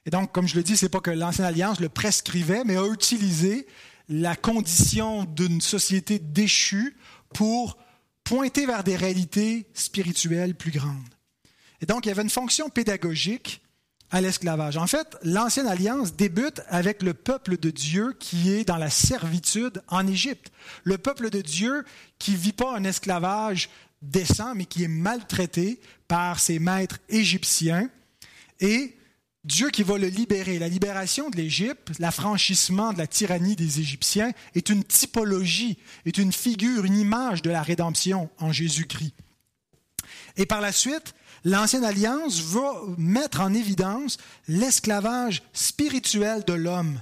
Et donc, comme je le dis, ce n'est pas que l'Ancienne Alliance le prescrivait, mais a utilisé la condition d'une société déchue pour pointer vers des réalités spirituelles plus grandes. Et donc, il y avait une fonction pédagogique à l'esclavage. En fait, l'ancienne alliance débute avec le peuple de Dieu qui est dans la servitude en Égypte. Le peuple de Dieu qui vit pas un esclavage décent, mais qui est maltraité par ses maîtres égyptiens. Et Dieu qui va le libérer. La libération de l'Égypte, l'affranchissement de la tyrannie des Égyptiens est une typologie, est une figure, une image de la rédemption en Jésus-Christ. Et par la suite, l'Ancienne Alliance va mettre en évidence l'esclavage spirituel de l'homme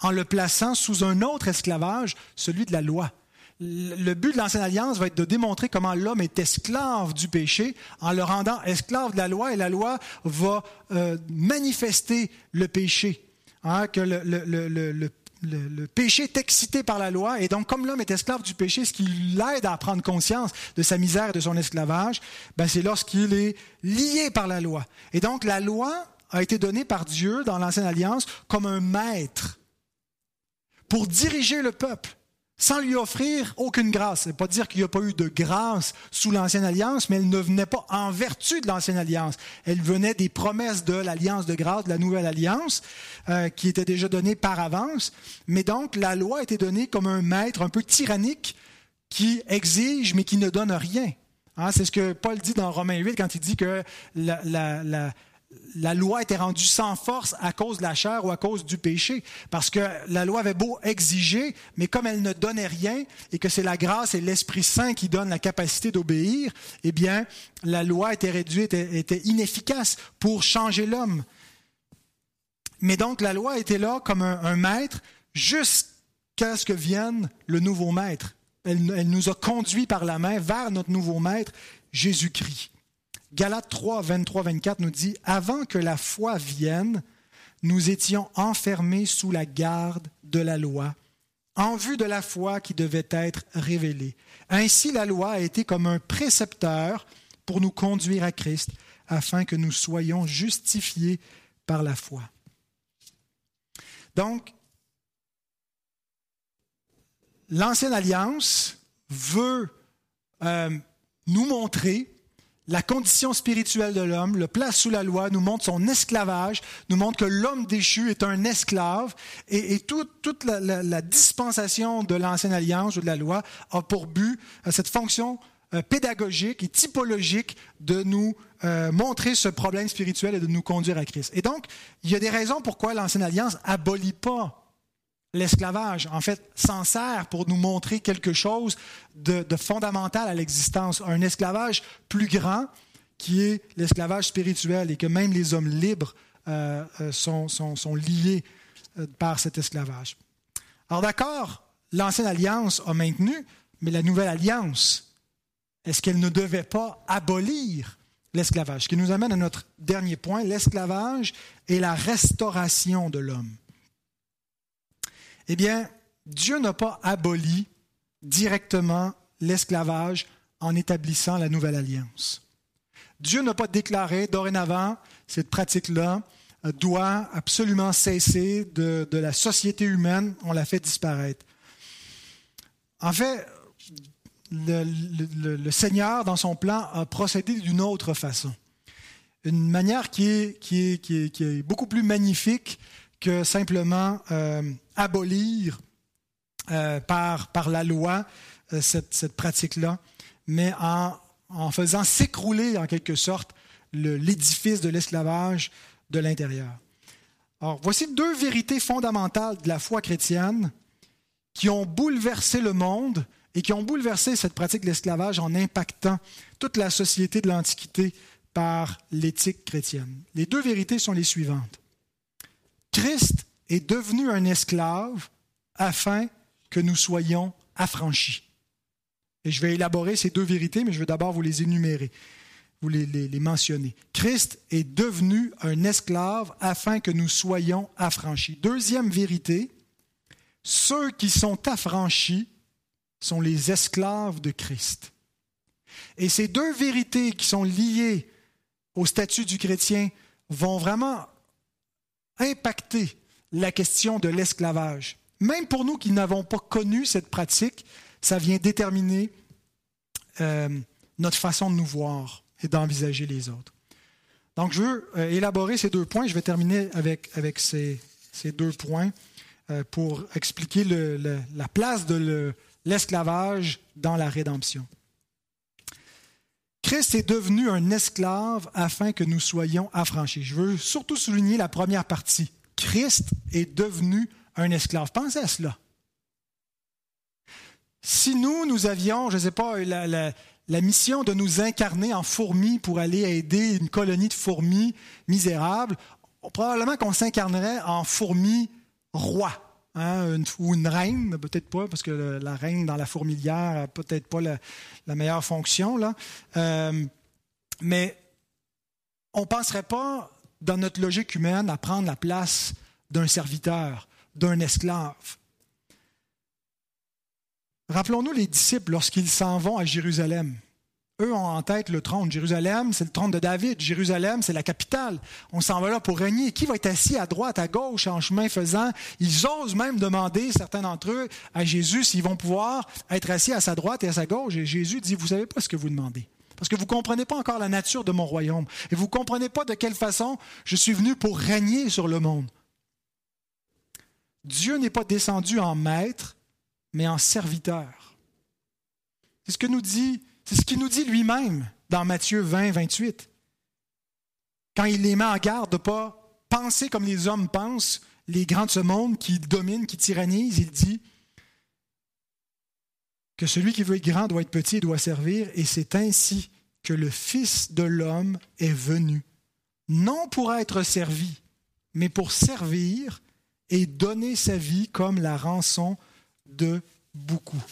en le plaçant sous un autre esclavage, celui de la loi. Le but de l'Ancienne Alliance va être de démontrer comment l'homme est esclave du péché en le rendant esclave de la loi et la loi va euh, manifester le péché. Hein, que le, le, le, péché est excité par la loi, et donc comme l'homme est esclave du péché, ce qui l'aide à prendre conscience de sa misère et de son esclavage, ben c'est lorsqu'il est lié par la loi. Et donc la loi a été donnée par Dieu dans l'Ancienne Alliance comme un maître pour diriger le peuple sans lui offrir aucune grâce. Ce n'est pas dire qu'il n'y a pas eu de grâce sous l'Ancienne Alliance, mais elle ne venait pas en vertu de l'Ancienne Alliance. Elle venait des promesses de l'Alliance de grâce, de la Nouvelle Alliance, euh, qui était déjà donnée par avance. Mais donc, la loi était donnée comme un maître un peu tyrannique qui exige, mais qui ne donne rien. Hein, c'est ce que Paul dit dans Romains 8 quand il dit que la, la, loi était rendue sans force à cause de la chair ou à cause du péché. Parce que la loi avait beau exiger, mais comme elle ne donnait rien et que c'est la grâce et l'Esprit Saint qui donnent la capacité d'obéir, eh bien, la loi était réduite, était inefficace pour changer l'homme. Mais donc, la loi était là comme un, maître jusqu'à ce que vienne le nouveau maître. Elle, elle nous a conduits par la main vers notre nouveau maître, Jésus-Christ. Galates 3, 23, 24 nous dit, Avant que la foi vienne, nous étions enfermés sous la garde de la loi, en vue de la foi qui devait être révélée. Ainsi, la loi a été comme un précepteur pour nous conduire à Christ, afin que nous soyons justifiés par la foi. Donc, l'ancienne alliance veut euh, nous montrer la condition spirituelle de l'homme, le place sous la loi, nous montre son esclavage, nous montre que l'homme déchu est un esclave, et, toute la, dispensation de l'ancienne alliance ou de la loi a pour but euh, cette fonction euh, pédagogique et typologique de nous euh, montrer ce problème spirituel et de nous conduire à Christ. Et donc, il y a des raisons pourquoi l'ancienne alliance abolit pas l'esclavage, en fait, s'en sert pour nous montrer quelque chose de, fondamental à l'existence, un esclavage plus grand qui est l'esclavage spirituel et que même les hommes libres euh, euh, sont, sont, liés euh, par cet esclavage. Alors d'accord, l'ancienne alliance a maintenu, mais la nouvelle alliance, est-ce qu'elle ne devait pas abolir l'esclavage? Ce qui nous amène à notre dernier point, l'esclavage et la restauration de l'homme. Eh bien, Dieu n'a pas aboli directement l'esclavage en établissant la nouvelle alliance. Dieu n'a pas déclaré dorénavant cette pratique-là doit absolument cesser de, la société humaine, on l'a fait disparaître. En fait, le, Seigneur, dans son plan, a procédé d'une autre façon. Une manière qui est, qui est, beaucoup plus magnifique que simplement euh, abolir euh, par, la loi euh, cette, pratique-là, mais en, faisant s'écrouler en quelque sorte l'édifice de l'esclavage de l'intérieur. Voici deux vérités fondamentales de la foi chrétienne qui ont bouleversé le monde et qui ont bouleversé cette pratique de l'esclavage en impactant toute la société de l'Antiquité par l'éthique chrétienne. Les deux vérités sont les suivantes. Christ est devenu un esclave afin que nous soyons affranchis. Et je vais élaborer ces deux vérités, mais je vais d'abord vous les énumérer, vous les, les, mentionner. Christ est devenu un esclave afin que nous soyons affranchis. Deuxième vérité, ceux qui sont affranchis sont les esclaves de Christ. Et ces deux vérités qui sont liées au statut du chrétien vont vraiment impacter la question de l'esclavage. Même pour nous qui n'avons pas connu cette pratique, ça vient déterminer euh, notre façon de nous voir et d'envisager les autres. Donc, je veux euh, élaborer ces deux points. Je vais terminer avec, ces deux points euh, pour expliquer la place de l'esclavage dans la rédemption. Christ est devenu un esclave afin que nous soyons affranchis. Je veux surtout souligner la première partie. Christ est devenu un esclave. Pensez à cela. Si nous, nous avions, je ne sais pas, la, mission de nous incarner en fourmis pour aller aider une colonie de fourmis misérables, probablement qu'on s'incarnerait en fourmis roi. Hein, ou une reine, peut-être pas, parce que la reine dans la fourmilière n'a peut-être pas la, meilleure fonction. Euh, mais on ne penserait pas dans notre logique humaine, à prendre la place d'un serviteur, d'un esclave. Rappelons-nous les disciples lorsqu'ils s'en vont à Jérusalem. Eux ont en tête le trône. Jérusalem, c'est le trône de David. Jérusalem, c'est la capitale. On s'en va là pour régner. Qui va être assis à droite, à gauche, en chemin faisant? Ils osent même demander, certains d'entre eux, à Jésus s'ils vont pouvoir être assis à sa droite et à sa gauche. Et Jésus dit, vous savez pas ce que vous demandez. Parce que vous ne comprenez pas encore la nature de mon royaume. Et vous ne comprenez pas de quelle façon je suis venu pour régner sur le monde. Dieu n'est pas descendu en maître, mais en serviteur. C'est ce qu'il nous dit lui-même dans Matthieu 20, 28. Quand il les met en garde de ne pas penser comme les hommes pensent, les grands de ce monde qui dominent, qui tyrannisent, il dit que celui qui veut être grand doit être petit et doit servir, et c'est ainsi que le Fils de l'homme est venu, non pour être servi, mais pour servir et donner sa vie comme la rançon de beaucoup.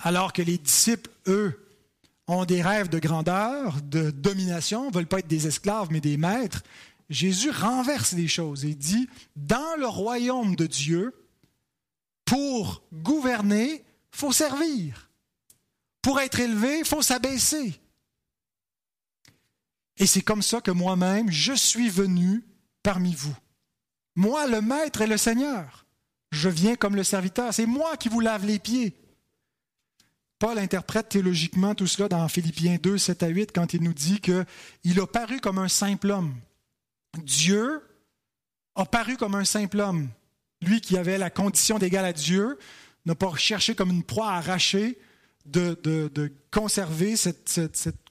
Alors que les disciples, eux, ont des rêves de grandeur, de domination, ne veulent pas être des esclaves, mais des maîtres, Jésus renverse les choses et dit, dans le royaume de Dieu, pour gouverner, faut servir. Pour être élevé, faut s'abaisser. Et c'est comme ça que moi-même, je suis venu parmi vous. Moi, le Maître et le Seigneur. Je viens comme le serviteur. C'est moi qui vous lave les pieds. Paul interprète théologiquement tout cela dans Philippiens 2, 7 à 8, quand il nous dit qu'il a paru comme un simple homme. Dieu a paru comme un simple homme. Lui qui avait la condition d'égal à Dieu n'a pas cherché comme une proie arrachée de, de, conserver cette,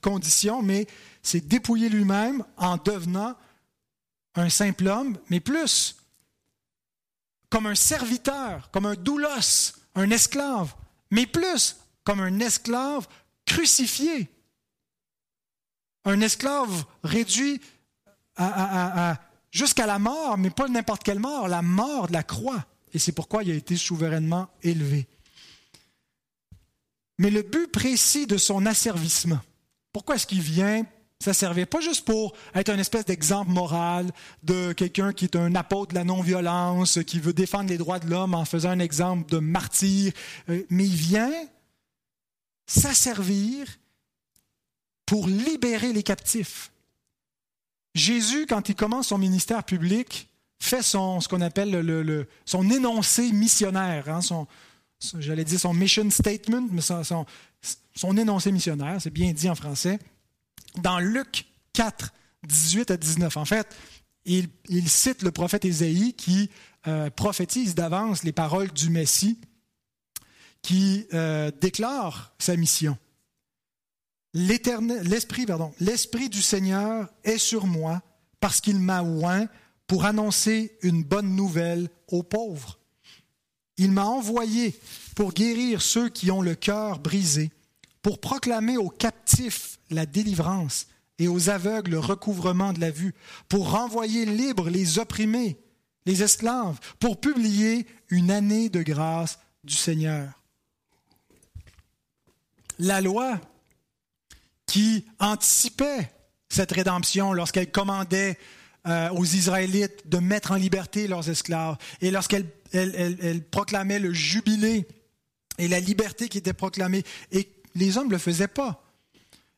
condition, mais s'est dépouillé lui-même en devenant un simple homme, mais plus comme un serviteur, comme un doulos, un esclave, mais plus comme un esclave crucifié. Un esclave réduit jusqu'à la mort, mais pas n'importe quelle mort, la mort de la croix. Et c'est pourquoi il a été souverainement élevé. Mais le but précis de son asservissement, pourquoi est-ce qu'il vient ça servait pas juste pour être un espèce d'exemple moral de quelqu'un qui est un apôtre de la non-violence, qui veut défendre les droits de l'homme en faisant un exemple de martyr, euh, mais il vient s'asservir pour libérer les captifs. Jésus, quand il commence son ministère public, fait son, ce qu'on appelle le, son énoncé missionnaire, hein, son, j'allais dire son mission statement, mais son, son énoncé missionnaire, c'est bien dit en français, dans Luc 4, 18 à 19. En fait, il, cite le prophète Ésaïe qui euh, prophétise d'avance les paroles du Messie qui euh, déclare sa mission. L'esprit, du Seigneur est sur moi parce qu'il m'a oint pour annoncer une bonne nouvelle aux pauvres. Il m'a envoyé pour guérir ceux qui ont le cœur brisé, pour proclamer aux captifs la délivrance et aux aveugles le recouvrement de la vue, pour renvoyer libres les opprimés, les esclaves, pour publier une année de grâce du Seigneur la loi qui anticipait cette rédemption lorsqu'elle commandait euh, aux Israélites de mettre en liberté leurs esclaves et lorsqu'elle proclamait le jubilé et la liberté qui était proclamée. Et les hommes ne le faisaient pas.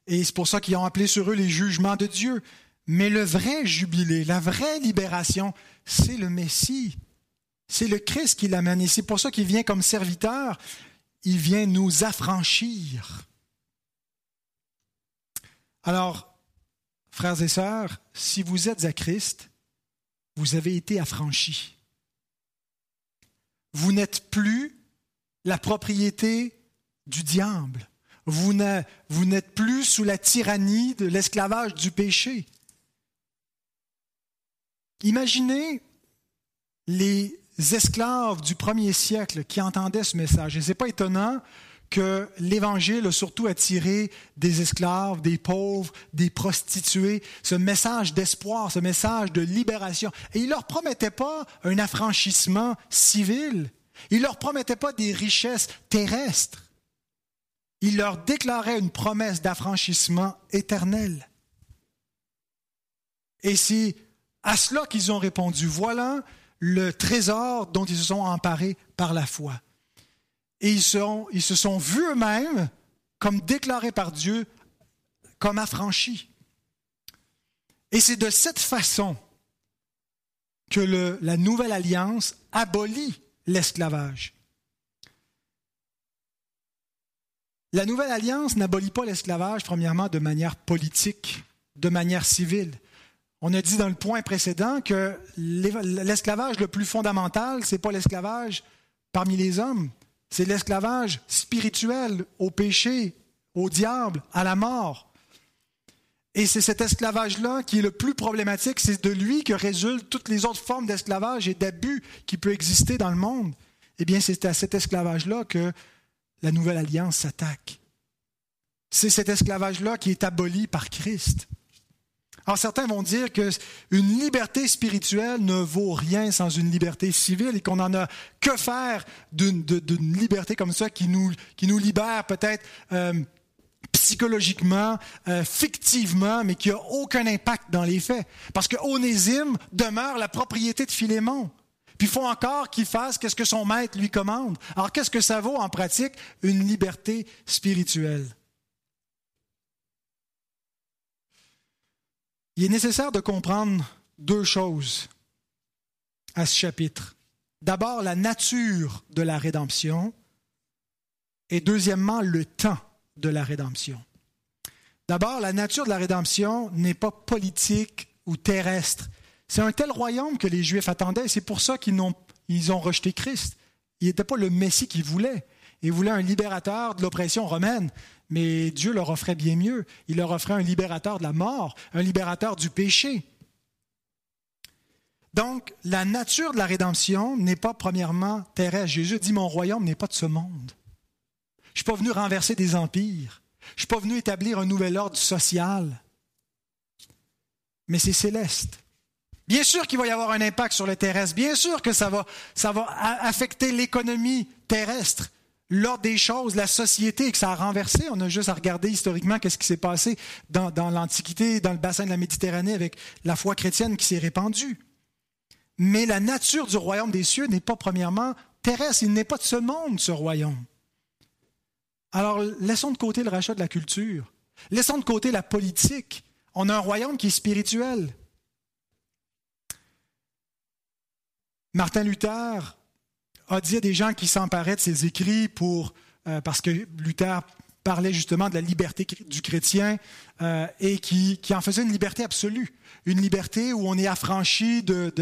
Et c'est pour ça qu'ils ont appelé sur eux les jugements de Dieu. Mais le vrai jubilé, la vraie libération, c'est le Messie. C'est le Christ qui l'amène. Et c'est pour ça qu'il vient comme serviteur il vient nous affranchir. Alors, frères et sœurs, si vous êtes à Christ, vous avez été affranchis. Vous n'êtes plus la propriété du diable. Vous n'êtes plus sous la tyrannie de l'esclavage du péché. Imaginez les esclaves du premier siècle qui entendaient ce message. Et ce n'est pas étonnant que l'Évangile a surtout attiré des esclaves, des pauvres, des prostituées, ce message d'espoir, ce message de libération. Et il ne leur promettait pas un affranchissement civil, il ne leur promettait pas des richesses terrestres, il leur déclarait une promesse d'affranchissement éternel. Et c'est à cela qu'ils ont répondu, voilà le trésor dont ils se sont emparés par la foi. Et ils, se sont vus eux-mêmes comme déclarés par Dieu comme affranchis. Et c'est de cette façon que la nouvelle alliance abolit l'esclavage. La nouvelle alliance n'abolit pas l'esclavage, premièrement, de manière politique, de manière civile. On a dit dans le point précédent que l'esclavage le plus fondamental, ce n'est pas l'esclavage parmi les hommes, C'est l'esclavage spirituel au péché, au diable, à la mort. Et c'est cet esclavage-là qui est le plus problématique. C'est de lui que résultent toutes les autres formes d'esclavage et d'abus qui peuvent exister dans le monde. Eh bien, c'est à cet esclavage-là que la nouvelle alliance s'attaque. C'est cet esclavage-là qui est aboli par Christ. Alors certains vont dire qu'une liberté spirituelle ne vaut rien sans une liberté civile et qu'on n'en a que faire d'une liberté comme ça qui nous, qui nous libère peut-être euh, psychologiquement, euh, fictivement, mais qui n'a aucun impact dans les faits. Parce que Onésime demeure la propriété de Philémon. Puis il faut encore qu'il fasse qu'est-ce que son maître lui commande. Alors qu'est-ce que ça vaut en pratique Une liberté spirituelle? Il est nécessaire de comprendre deux choses à ce chapitre. D'abord, la nature de la rédemption et deuxièmement, le temps de la rédemption. D'abord, la nature de la rédemption n'est pas politique ou terrestre. C'est un tel royaume que les Juifs attendaient. C'est pour ça qu'ils ont, ils ont rejeté Christ. Il n'était pas le Messie qu'ils voulaient. Ils voulaient un libérateur de l'oppression romaine. Mais Dieu leur offrait bien mieux. Il leur offrait un libérateur de la mort, un libérateur du péché. Donc, la nature de la rédemption n'est pas premièrement terrestre. Jésus dit, mon royaume n'est pas de ce monde. Je ne suis pas venu renverser des empires. Je ne suis pas venu établir un nouvel ordre social. Mais c'est céleste. Bien sûr qu'il va y avoir un impact sur le terrestre. Bien sûr que ça va, ça va affecter l'économie terrestre, l'ordre des choses, la société, que ça a renversé. On a juste à regarder historiquement qu'est-ce qui s'est passé dans, dans l'Antiquité, dans le bassin de la Méditerranée avec la foi chrétienne qui s'est répandue. Mais la nature du royaume des cieux n'est pas premièrement terrestre. Il n'est pas de ce monde, ce royaume. Alors, laissons de côté le rachat de la culture. Laissons de côté la politique. On a un royaume qui est spirituel. Martin Luther a dit à des gens qui s'emparaient de ses écrits pour, euh, parce que Luther parlait justement de la liberté du chrétien euh, et qui, qui, en faisait une liberté absolue une liberté où on est affranchi de,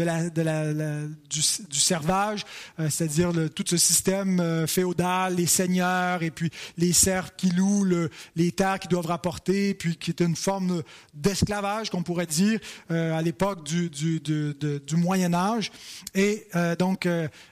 du, servage, euh, c'est-à-dire tout ce système euh, féodal, les seigneurs et puis les serfs qui louent les terres qu'ils doivent rapporter, puis qui est une forme d'esclavage qu'on pourrait dire euh, à l'époque du, Moyen Âge. Et donc,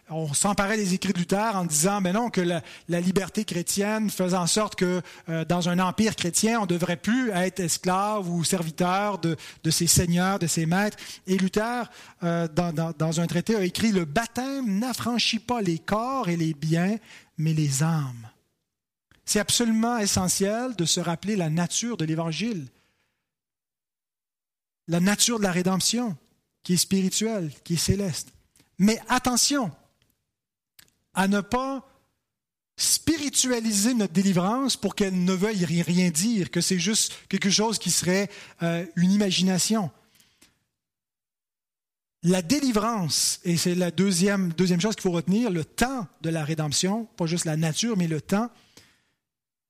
on s'emparait des écrits de Luther en disant, mais non, que la, liberté chrétienne faisait en sorte que dans un empire chrétien, on ne devrait plus être esclave ou serviteur de, de ses seigneurs, de ses maîtres. Et Luther, euh, dans, dans un traité, a écrit, le baptême n'affranchit pas les corps et les biens, mais les âmes. C'est absolument essentiel de se rappeler la nature de l'Évangile, la nature de la rédemption, qui est spirituelle, qui est céleste. Mais attention, à ne pas spiritualiser notre délivrance pour qu'elle ne veuille rien dire, que c'est juste quelque chose qui serait euh, une imagination. La délivrance, et c'est la deuxième, deuxième chose qu'il faut retenir, le temps de la rédemption, pas juste la nature, mais le temps,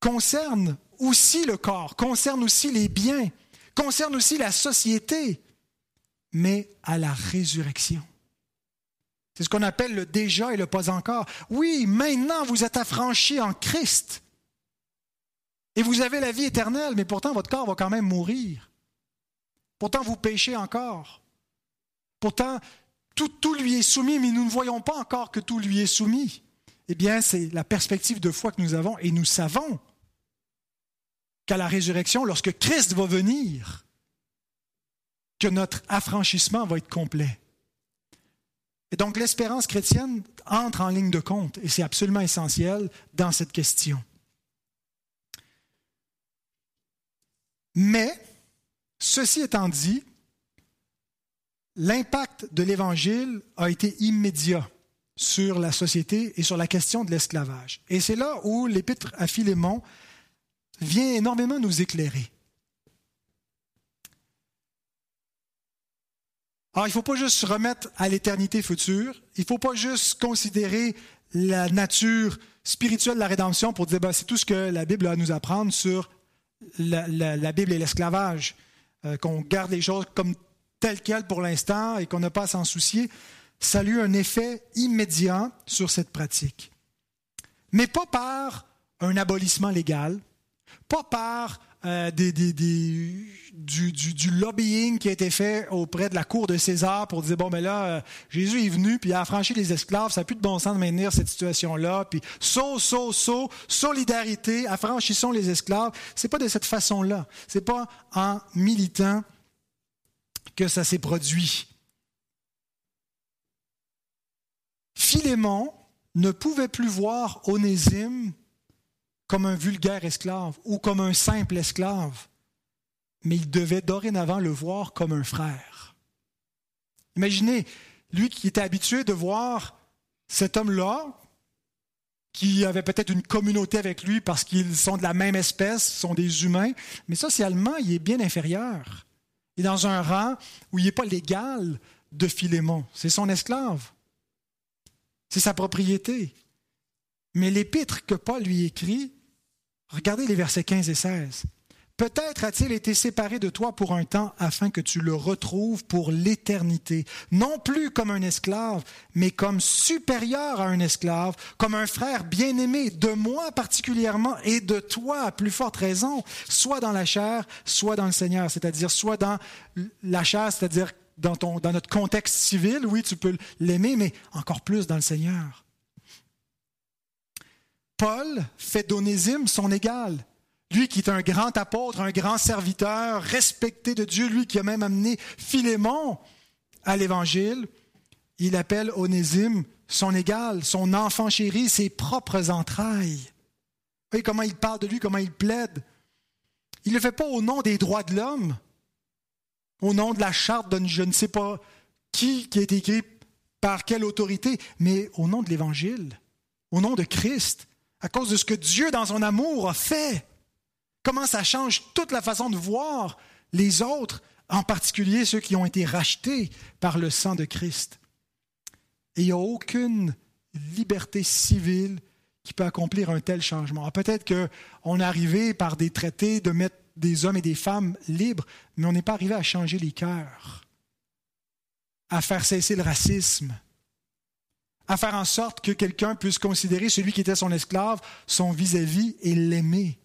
concerne aussi le corps, concerne aussi les biens, concerne aussi la société, mais à la résurrection. C'est ce qu'on appelle le déjà et le pas encore. Oui, maintenant vous êtes affranchis en Christ. Et vous avez la vie éternelle, mais pourtant votre corps va quand même mourir. Pourtant vous péchez encore. Pourtant tout, tout lui est soumis, mais nous ne voyons pas encore que tout lui est soumis. Eh bien, c'est la perspective de foi que nous avons et nous savons qu'à la résurrection, lorsque Christ va venir, que notre affranchissement va être complet. Et donc l'espérance chrétienne entre en ligne de compte et c'est absolument essentiel dans cette question. Mais, ceci étant dit, l'impact de l'Évangile a été immédiat sur la société et sur la question de l'esclavage. Et c'est là où l'épître à Philémon vient énormément nous éclairer. Alors, il ne faut pas juste se remettre à l'éternité future. Il ne faut pas juste considérer la nature spirituelle de la rédemption pour dire ben, c'est tout ce que la Bible a à nous apprendre sur la, Bible et l'esclavage, euh, qu'on garde les choses comme telles quelles pour l'instant et qu'on n'a pas à s'en soucier. Ça a eu un effet immédiat sur cette pratique. mais pas par un abolissement légal, pas par euh, des, du, lobbying qui a été fait auprès de la cour de César pour dire bon mais ben là euh, Jésus est venu puis a affranchi les esclaves, ça n'a plus de bon sens de maintenir cette situation-là, puis saut, saut, saut, solidarité, affranchissons les esclaves. C'est pas de cette façon-là. C'est pas en militant que ça s'est produit. Philémon ne pouvait plus voir Onésime comme un vulgaire esclave ou comme un simple esclave, mais il devait dorénavant le voir comme un frère. Imaginez, lui qui était habitué de voir cet homme-là, qui avait peut-être une communauté avec lui parce qu'ils sont de la même espèce, sont des humains, mais socialement, il est bien inférieur. Dans un rang où il n'est pas l'égal de Philémon. C'est son esclave. C'est sa propriété. Mais l'épître que Paul lui écrit Regardez les versets 15 et 16. Peut-être a-t-il été séparé de toi pour un temps afin que tu le retrouves pour l'éternité, non plus comme un esclave, mais comme supérieur à un esclave, comme un frère bien-aimé, de moi particulièrement et de toi à plus forte raison, soit dans la chair, soit dans le Seigneur, c'est-à-dire soit dans la chair, c'est-à-dire dans, dans notre contexte civil, oui, tu peux l'aimer, mais encore plus dans le Seigneur. Paul fait d'Onésime son égal. Lui qui est un grand apôtre, un grand serviteur, respecté de Dieu, lui qui a même amené Philémon à l'Évangile, il appelle Onésime son égal, son enfant chéri, ses propres entrailles. Vous voyez comment il parle de lui, comment il plaide. Il ne le fait pas au nom des droits de l'homme, au nom de la charte de je ne sais pas qui, qui est écrit par quelle autorité, mais au nom de l'Évangile, au nom de Christ à cause de ce que Dieu, dans son amour, a fait. Comment ça change toute la façon de voir les autres, en particulier ceux qui ont été rachetés par le sang de Christ. Et il n'y a aucune liberté civile qui peut accomplir un tel changement. Peut-être qu'on est arrivé par des traités de mettre des hommes et des femmes libres, mais on n'est pas arrivé à changer les cœurs, à faire cesser le racisme, à faire en sorte que quelqu'un puisse considérer celui qui était son esclave son vis-à-vis et l'aimer.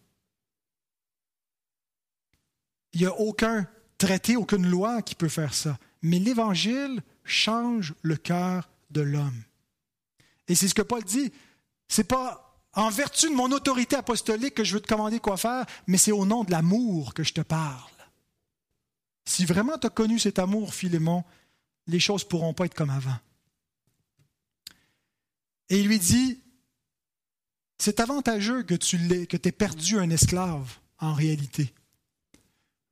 Il n'y a aucun traité, aucune loi qui peut faire ça. Mais l'Évangile change le cœur de l'homme. Et c'est ce que Paul dit. C'est pas en vertu de mon autorité apostolique que je veux te commander quoi faire, mais c'est au nom de l'amour que je te parle. Si vraiment tu as connu cet amour, Philémon, les choses ne pourront pas être comme avant. Et il lui dit, c'est avantageux que tu aies perdu un esclave en réalité.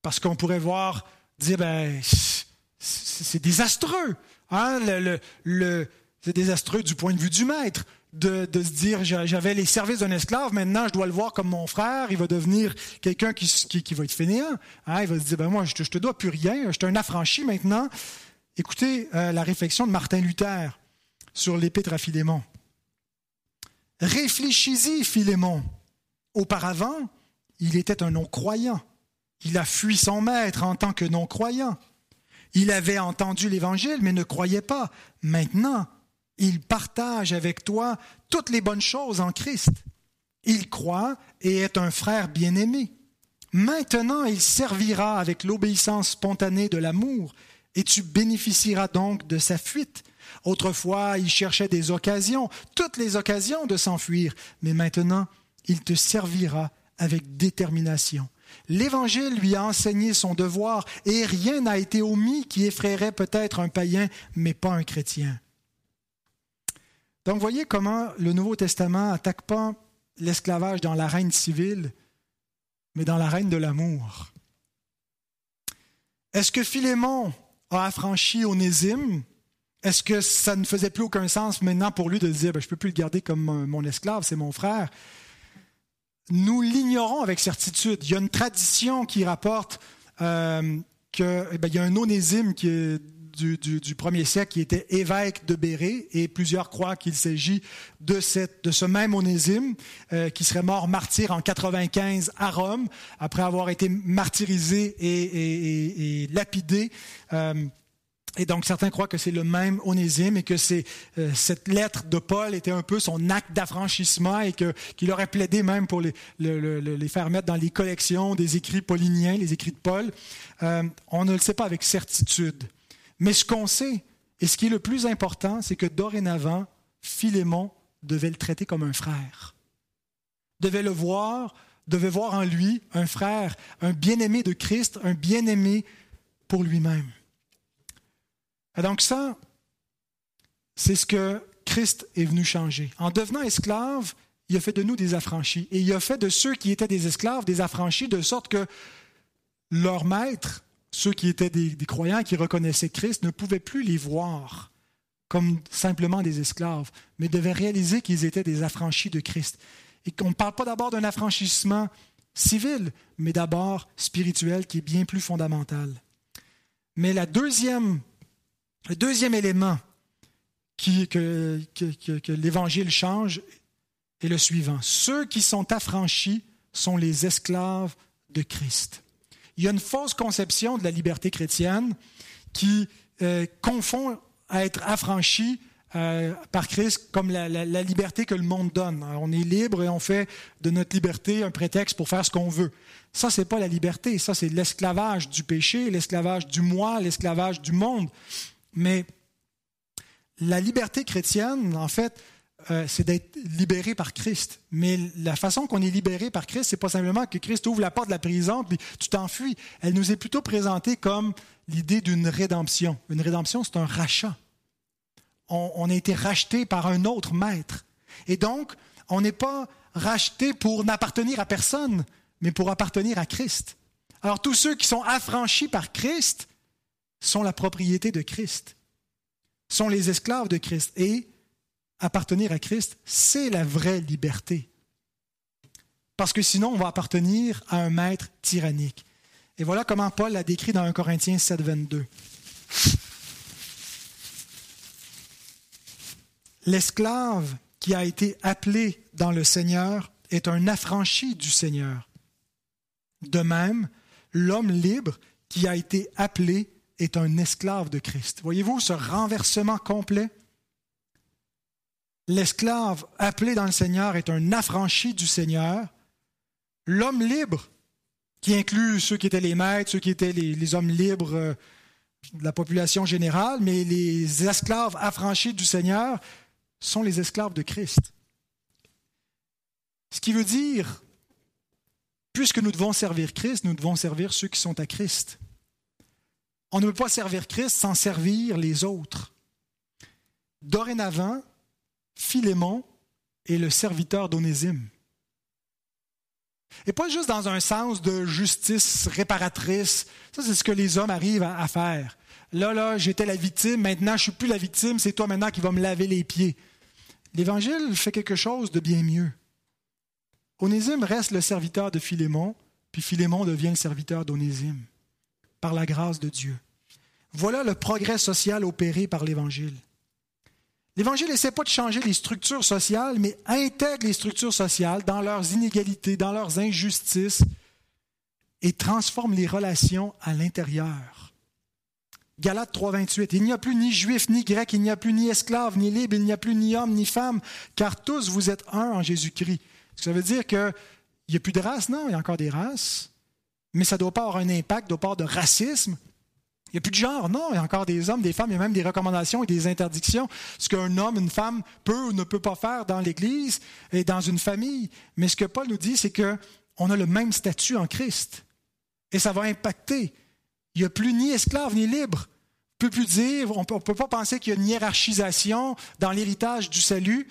Parce qu'on pourrait voir, dire, ben, c'est désastreux. Hein? Le, c'est désastreux du point de vue du maître de, se dire, j'avais les services d'un esclave, maintenant je dois le voir comme mon frère, il va devenir quelqu'un qui, qui, va être fainéant. Hein? Il va se dire, ben moi, je te, te dois plus rien, je suis un affranchi maintenant. Écoutez euh, la réflexion de Martin Luther sur l'épître à Philémon. Réfléchis-y, Philémon. Auparavant, il était un non-croyant. Il a fui son maître en tant que non-croyant. Il avait entendu l'Évangile, mais ne croyait pas. Maintenant, il partage avec toi toutes les bonnes choses en Christ. Il croit et est un frère bien-aimé. Maintenant, il servira avec l'obéissance spontanée de l'amour, et tu bénéficieras donc de sa fuite Autrefois, il cherchait des occasions, toutes les occasions de s'enfuir, mais maintenant, il te servira avec détermination. L'Évangile lui a enseigné son devoir et rien n'a été omis qui effraierait peut-être un païen, mais pas un chrétien. Donc voyez comment le Nouveau Testament attaque pas l'esclavage dans l'arène civile, mais dans l'arène de l'amour. Est-ce que Philémon a affranchi Onésime? Est-ce que ça ne faisait plus aucun sens maintenant pour lui de dire, ben, je ne peux plus le garder comme mon esclave, c'est mon frère? Nous l'ignorons avec certitude. Il y a une tradition qui rapporte euh, qu'il eh y a un onésime qui est du, premier siècle qui était évêque de Béré et plusieurs croient qu'il s'agit de, cette, de ce même onésime euh, qui serait mort martyr en 95 à Rome après avoir été martyrisé et, lapidé. Euh, Et donc, certains croient que c'est le même Onésime et que c'est, euh, cette lettre de Paul était un peu son acte d'affranchissement et que, qu'il aurait plaidé même pour les, les, faire mettre dans les collections des écrits pauliniens, les écrits de Paul. Euh, on ne le sait pas avec certitude. Mais ce qu'on sait, et ce qui est le plus important, c'est que dorénavant, Philémon devait le traiter comme un frère. Devait le voir, devait voir en lui un frère, un bien-aimé de Christ, un bien-aimé pour lui-même. Et donc ça, c'est ce que Christ est venu changer. En devenant esclave, il a fait de nous des affranchis. Et il a fait de ceux qui étaient des esclaves des affranchis, de sorte que leur maître, ceux qui étaient des, croyants, qui reconnaissaient Christ, ne pouvaient plus les voir comme simplement des esclaves, mais devaient réaliser qu'ils étaient des affranchis de Christ. Et qu'on ne parle pas d'abord d'un affranchissement civil, mais d'abord spirituel qui est bien plus fondamental. Mais la deuxième le deuxième élément qui, que, l'Évangile change est le suivant. Ceux qui sont affranchis sont les esclaves de Christ. Il y a une fausse conception de la liberté chrétienne qui euh, confond être affranchi euh, par Christ comme la, la, liberté que le monde donne. on est libre et on fait de notre liberté un prétexte pour faire ce qu'on veut. Ça, ce n'est pas la liberté, ça, c'est l'esclavage du péché, l'esclavage du moi, l'esclavage du monde. Mais la liberté chrétienne, en fait, euh, c'est d'être libéré par Christ. Mais la façon qu'on est libéré par Christ, c'est pas simplement que Christ ouvre la porte de la prison puis tu t'enfuis. Elle nous est plutôt présentée comme l'idée d'une rédemption. Une rédemption, c'est un rachat. On, on, a été racheté par un autre maître. Et donc, on n'est pas racheté pour n'appartenir à personne, mais pour appartenir à Christ. Alors, tous ceux qui sont affranchis par Christ, sont la propriété de Christ, sont les esclaves de Christ. Et appartenir à Christ, c'est la vraie liberté. Parce que sinon, on va appartenir à un maître tyrannique. Et voilà comment Paul l'a décrit dans 1 Corinthiens 7, 22. L'esclave qui a été appelé dans le Seigneur est un affranchi du Seigneur. De même, l'homme libre qui a été appelé est un esclave de Christ. Voyez-vous ce renversement complet? L'esclave appelé dans le Seigneur est un affranchi du Seigneur. L'homme libre, qui inclut ceux qui étaient les maîtres, ceux qui étaient les, hommes libres euh, de la population générale, mais les esclaves affranchis du Seigneur sont les esclaves de Christ. Ce qui veut dire, puisque nous devons servir Christ, nous devons servir ceux qui sont à Christ. On ne peut pas servir Christ sans servir les autres. Dorénavant, Philémon est le serviteur d'Onésime. Et pas juste dans un sens de justice réparatrice. Ça, c'est ce que les hommes arrivent à, faire. Là, là, j'étais la victime, maintenant je suis plus la victime, c'est toi maintenant qui vas me laver les pieds. L'Évangile fait quelque chose de bien mieux. Onésime reste le serviteur de Philémon, puis Philémon devient le serviteur d'Onésime par la grâce de Dieu. Voilà le progrès social opéré par l'Évangile. L'Évangile n'essaie pas de changer les structures sociales, mais intègre les structures sociales dans leurs inégalités, dans leurs injustices, et transforme les relations à l'intérieur. Galates 3.28, il n'y a plus ni juif ni grec, il n'y a plus ni esclave ni libre, il n'y a plus ni homme ni femme, car tous vous êtes un en Jésus-Christ. Ça veut dire qu'il n'y a plus de race, non, il y a encore des races mais ça ne doit pas avoir un impact, de part de racisme. Il n'y a plus de genre, non, il y a encore des hommes, des femmes, il y a même des recommandations et des interdictions, ce qu'un homme, une femme peut ou ne peut pas faire dans l'Église et dans une famille. Mais ce que Paul nous dit, c'est qu'on a le même statut en Christ. Et ça va impacter. Il n'y a plus ni esclave ni libre. On ne peut plus dire, on ne peut pas penser qu'il y a une hiérarchisation dans l'héritage du salut.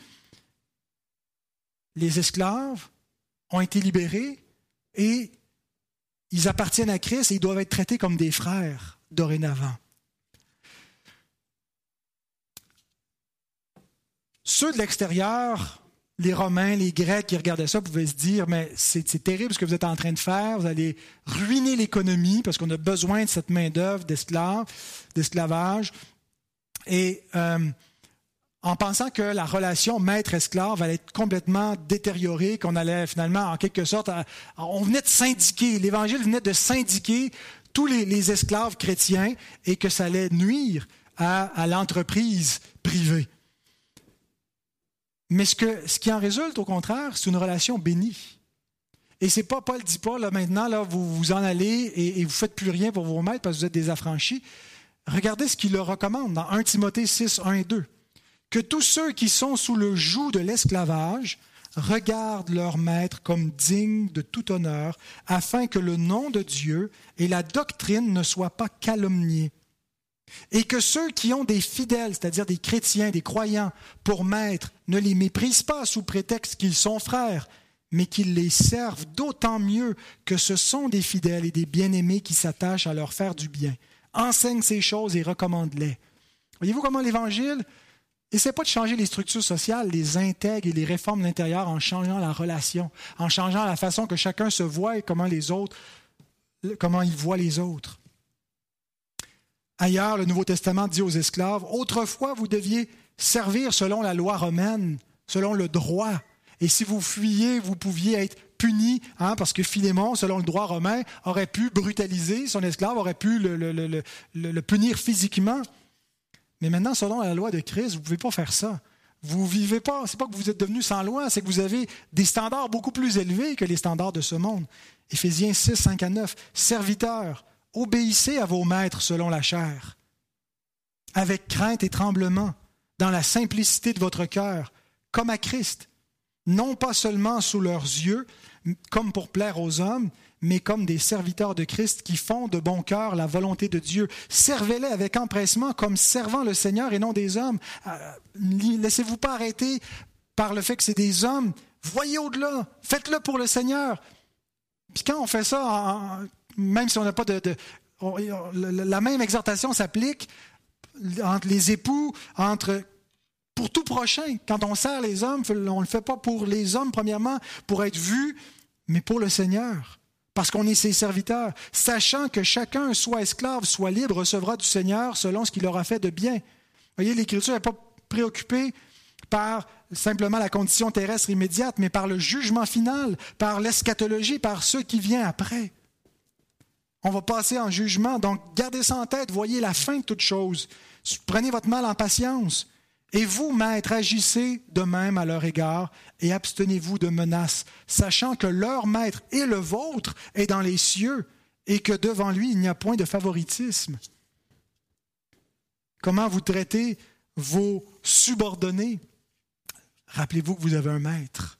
Les esclaves ont été libérés et ils appartiennent à Christ et ils doivent être traités comme des frères dorénavant. Ceux de l'extérieur, les Romains, les Grecs qui regardaient ça pouvaient se dire, mais c'est terrible ce que vous êtes en train de faire, vous allez ruiner l'économie parce qu'on a besoin de cette main-d'œuvre d'esclaves, d'esclavage. Et euh, en pensant que la relation maître-esclave allait être complètement détériorée, qu'on allait finalement, en quelque sorte, on venait de syndiquer, l'Évangile venait de syndiquer tous les, esclaves chrétiens et que ça allait nuire à, l'entreprise privée. Mais ce, qui en résulte, au contraire, c'est une relation bénie. Et c'est pas, Paul dit pas, là, maintenant, là, vous vous en allez et, et vous faites plus rien pour vos maîtres parce que vous êtes des affranchis. Regardez ce qu'il leur recommande dans 1 Timothée 6, 1 et 2. Que tous ceux qui sont sous le joug de l'esclavage regardent leur maître comme digne de tout honneur, afin que le nom de Dieu et la doctrine ne soient pas calomniés. Et que ceux qui ont des fidèles, c'est-à-dire des chrétiens, des croyants, pour maître, ne les méprisent pas sous prétexte qu'ils sont frères, mais qu'ils les servent d'autant mieux que ce sont des fidèles et des bien-aimés qui s'attachent à leur faire du bien. Enseigne ces choses et recommande-les. Voyez-vous comment l'Évangile N'essaie pas de changer les structures sociales, les intègres et les réformes de l'intérieur en changeant la relation, en changeant la façon que chacun se voit et comment les autres, comment il voit les autres. Ailleurs, le Nouveau Testament dit aux esclaves, autrefois vous deviez servir selon la loi romaine, selon le droit. Et si vous fuyiez, vous pouviez être puni, hein, parce que Philémon, selon le droit romain, aurait pu brutaliser son esclave, aurait pu le punir physiquement. Mais maintenant, selon la loi de Christ, vous ne pouvez pas faire ça. Vous vivez pas, c'est pas que vous êtes devenu sans loi, c'est que vous avez des standards beaucoup plus élevés que les standards de ce monde. Éphésiens 6, 5 à 9. Serviteurs, obéissez à vos maîtres selon la chair, avec crainte et tremblement, dans la simplicité de votre cœur, comme à Christ, non pas seulement sous leurs yeux, comme pour plaire aux hommes, mais comme des serviteurs de Christ qui font de bon cœur la volonté de Dieu. Servez-les avec empressement comme servant le Seigneur et non des hommes. Euh, laissez-vous pas arrêter par le fait que c'est des hommes. Voyez au-delà. Faites-le pour le Seigneur. Puis quand on fait ça, même si on n'a pas de, la même exhortation s'applique entre les époux, entre pour tout prochain. Quand on sert les hommes, on ne le fait pas pour les hommes, premièrement, pour être vu, mais pour le Seigneur parce qu'on est ses serviteurs, sachant que chacun, soit esclave, soit libre, recevra du Seigneur selon ce qu'il aura fait de bien. Voyez, l'Écriture n'est pas préoccupée par simplement la condition terrestre immédiate, mais par le jugement final, par l'eschatologie, par ce qui vient après. On va passer en jugement, donc gardez ça en tête, voyez la fin de toute chose. Prenez votre mal en patience. Et vous, maîtres, agissez de même à leur égard et abstenez-vous de menaces, sachant que leur maître et le vôtre est dans les cieux et que devant lui il n'y a point de favoritisme. Comment vous traitez vos subordonnés? Rappelez-vous que vous avez un maître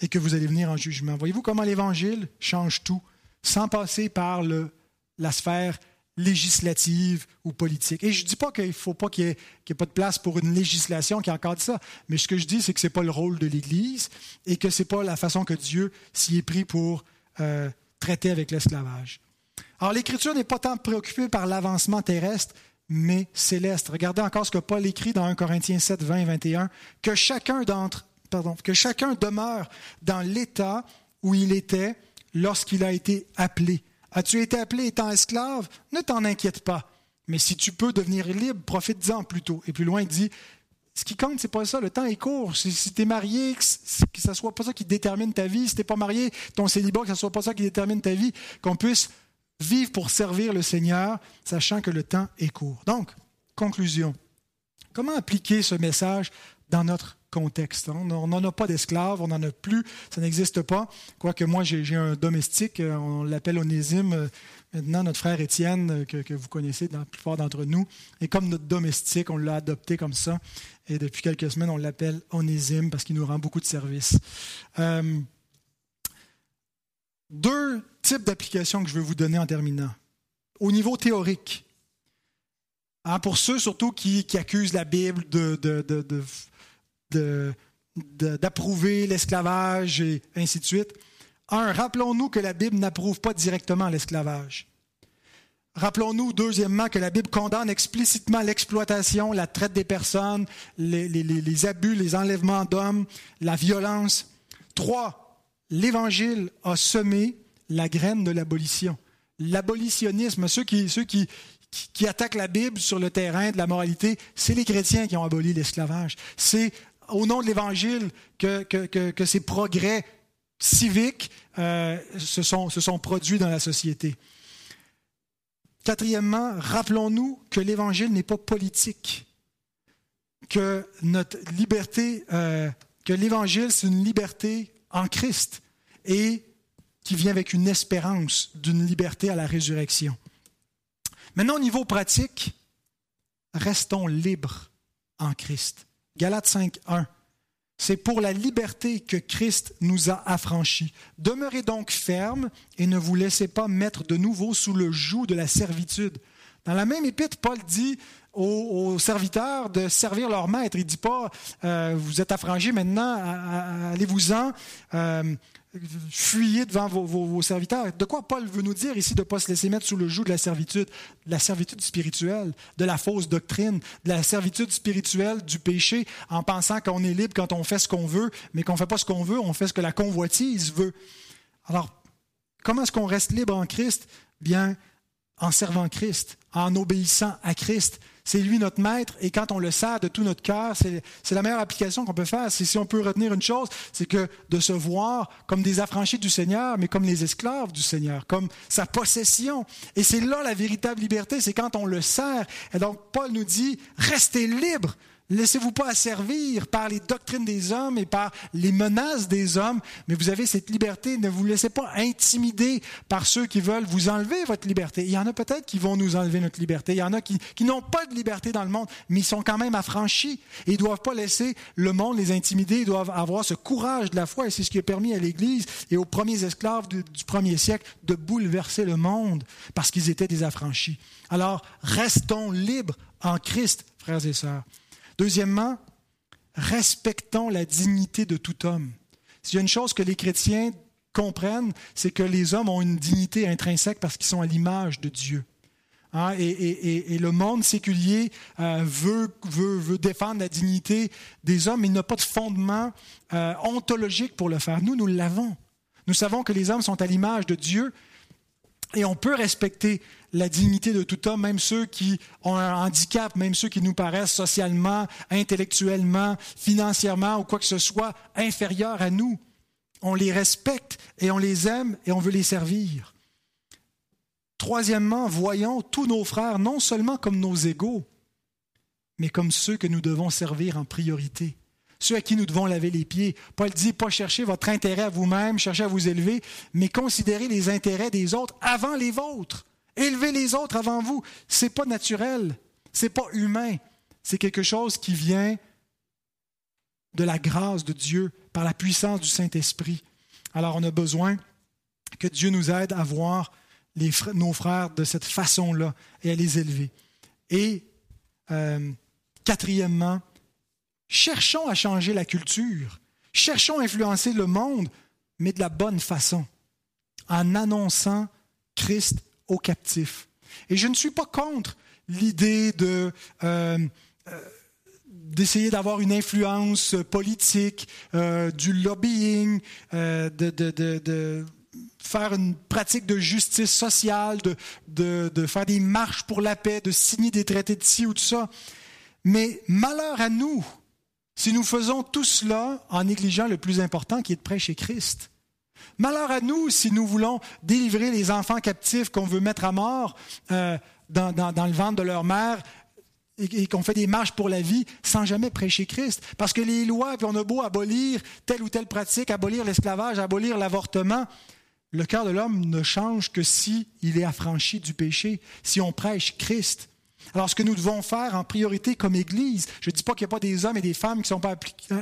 et que vous allez venir en jugement. Voyez-vous comment l'Évangile change tout, sans passer par la sphère législative ou politique. Et je ne dis pas qu'il ne faut pas qu'il n'y ait, pas de place pour une législation qui encadre ça, mais ce que je dis, c'est que ce n'est pas le rôle de l'Église et que ce n'est pas la façon que Dieu s'y est pris pour euh, traiter avec l'esclavage. Alors l'Écriture n'est pas tant préoccupée par l'avancement terrestre, mais céleste. Regardez encore ce que Paul écrit dans 1 Corinthiens 7, 20 et 21, que chacun d'entre, pardon, que chacun demeure dans l'état où il était lorsqu'il a été appelé As-tu été appelé étant esclave? Ne t'en inquiète pas. Mais si tu peux devenir libre, profite-en plutôt. Et plus loin, il dit, ce qui compte, c'est pas ça. Le temps est court. Si, tu es marié, que ce ne soit pas ça qui détermine ta vie. Si tu pas marié, ton célibat, que ce soit pas ça qui détermine ta vie. Qu'on puisse vivre pour servir le Seigneur, sachant que le temps est court. Donc, conclusion. Comment appliquer ce message dans notre contexte. Hein. On n'en a pas d'esclaves, on n'en a plus, ça n'existe pas. Quoique moi, j'ai un domestique, euh, on l'appelle Onésime, euh, maintenant notre frère Étienne, euh, que, vous connaissez dans la plupart d'entre nous. Et comme notre domestique, on l'a adopté comme ça. Et depuis quelques semaines, on l'appelle Onésime parce qu'il nous rend beaucoup de services. deux types d'applications que je vais vous donner en terminant. Au niveau théorique, hein, pour ceux surtout qui, accusent la Bible de d'approuver l'esclavage et ainsi de suite. Un, rappelons-nous que la Bible n'approuve pas directement l'esclavage. Rappelons-nous, deuxièmement, que la Bible condamne explicitement l'exploitation, la traite des personnes, les, abus, les enlèvements d'hommes, la violence. Trois, l'Évangile a semé la graine de l'abolition. L'abolitionnisme, ceux, qui, ceux qui, qui, attaquent la Bible sur le terrain de la moralité, c'est les chrétiens qui ont aboli l'esclavage. C'est au nom de l'Évangile que, ces progrès civiques euh, se, sont, se sont produits dans la société. Quatrièmement, rappelons-nous que l'Évangile n'est pas politique, que notre liberté, euh, que l'Évangile, c'est une liberté en Christ et qui vient avec une espérance d'une liberté à la résurrection. Maintenant, au niveau pratique, restons libres en Christ. Galates 5, 1. C'est pour la liberté que Christ nous a affranchis. Demeurez donc fermes et ne vous laissez pas mettre de nouveau sous le joug de la servitude. Dans la même épître, Paul dit aux, serviteurs de servir leur maître. Il ne dit pas, euh, vous êtes affranchis maintenant, allez-vous-en. Euh, fuyez devant vos, serviteurs. De quoi Paul veut nous dire ici de ne pas se laisser mettre sous le joug de la servitude, de la servitude spirituelle, de la fausse doctrine, de la servitude spirituelle du péché, en pensant qu'on est libre quand on fait ce qu'on veut, mais qu'on ne fait pas ce qu'on veut, on fait ce que la convoitise veut. Alors, comment est-ce qu'on reste libre en Christ? Bien, en servant Christ, en obéissant à Christ, c'est lui notre maître et quand on le sert de tout notre cœur, c'est la meilleure application qu'on peut faire. Si on peut retenir une chose, c'est que de se voir comme des affranchis du Seigneur, mais comme les esclaves du Seigneur, comme sa possession. Et c'est là la véritable liberté, c'est quand on le sert. Et donc Paul nous dit, restez libres Laissez-vous pas asservir par les doctrines des hommes et par les menaces des hommes, mais vous avez cette liberté. Ne vous laissez pas intimider par ceux qui veulent vous enlever votre liberté. Il y en a peut-être qui vont nous enlever notre liberté. Il y en a qui, n'ont pas de liberté dans le monde, mais ils sont quand même affranchis. Et ils ne doivent pas laisser le monde les intimider. Ils doivent avoir ce courage de la foi. Et c'est ce qui a permis à l'Église et aux premiers esclaves du premier siècle de bouleverser le monde parce qu'ils étaient des affranchis. Alors, restons libres en Christ, frères et sœurs. Deuxièmement, respectons la dignité de tout homme. S'il y a une chose que les chrétiens comprennent, c'est que les hommes ont une dignité intrinsèque parce qu'ils sont à l'image de Dieu. Hein, et, le monde séculier euh, veut, défendre la dignité des hommes, mais il n'a pas de fondement euh, ontologique pour le faire. Nous, nous l'avons. Nous savons que les hommes sont à l'image de Dieu et on peut respecter la dignité de tout homme, même ceux qui ont un handicap, même ceux qui nous paraissent socialement, intellectuellement, financièrement ou quoi que ce soit inférieurs à nous. On les respecte et on les aime et on veut les servir. Troisièmement, voyons tous nos frères non seulement comme nos égaux, mais comme ceux que nous devons servir en priorité, ceux à qui nous devons laver les pieds. Paul dit, pas chercher votre intérêt à vous-même, chercher à vous élever, mais considérer les intérêts des autres avant les vôtres. Élever les autres avant vous, c'est pas naturel, c'est pas humain, c'est quelque chose qui vient de la grâce de Dieu par la puissance du Saint-Esprit. Alors on a besoin que Dieu nous aide à voir nos frères de cette façon-là et à les élever. Et euh, quatrièmement, cherchons à changer la culture, cherchons à influencer le monde, mais de la bonne façon, en annonçant Christ captifs. Et je ne suis pas contre l'idée de... Euh, euh, d'essayer d'avoir une influence politique, euh, du lobbying, de, de, faire une pratique de justice sociale, de, faire des marches pour la paix, de signer des traités de ci ou de ça. Mais malheur à nous si nous faisons tout cela en négligeant le plus important qui est de prêcher Christ. Malheur à nous si nous voulons délivrer les enfants captifs qu'on veut mettre à mort euh, dans, le ventre de leur mère et, qu'on fait des marches pour la vie sans jamais prêcher Christ. Parce que les lois, puis on a beau abolir telle ou telle pratique, abolir l'esclavage, abolir l'avortement, le cœur de l'homme ne change que si il est affranchi du péché, si on prêche Christ. Alors, ce que nous devons faire en priorité comme Église, je ne dis pas qu'il n'y a pas des hommes et des femmes qui ne sont pas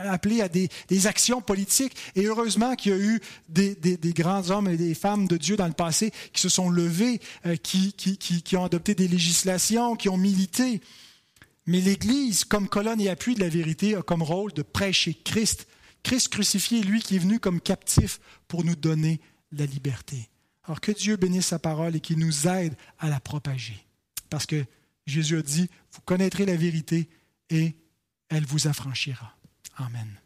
appelés à des, actions politiques, et heureusement qu'il y a eu des, grands hommes et des femmes de Dieu dans le passé qui se sont levés, euh, qui, qui, ont adopté des législations, qui ont milité. Mais l'Église, comme colonne et appui de la vérité, a comme rôle de prêcher Christ. Christ crucifié, lui qui est venu comme captif pour nous donner la liberté. Alors que Dieu bénisse sa parole et qu'il nous aide à la propager. Parce que Jésus a dit, vous connaîtrez la vérité et elle vous affranchira. Amen.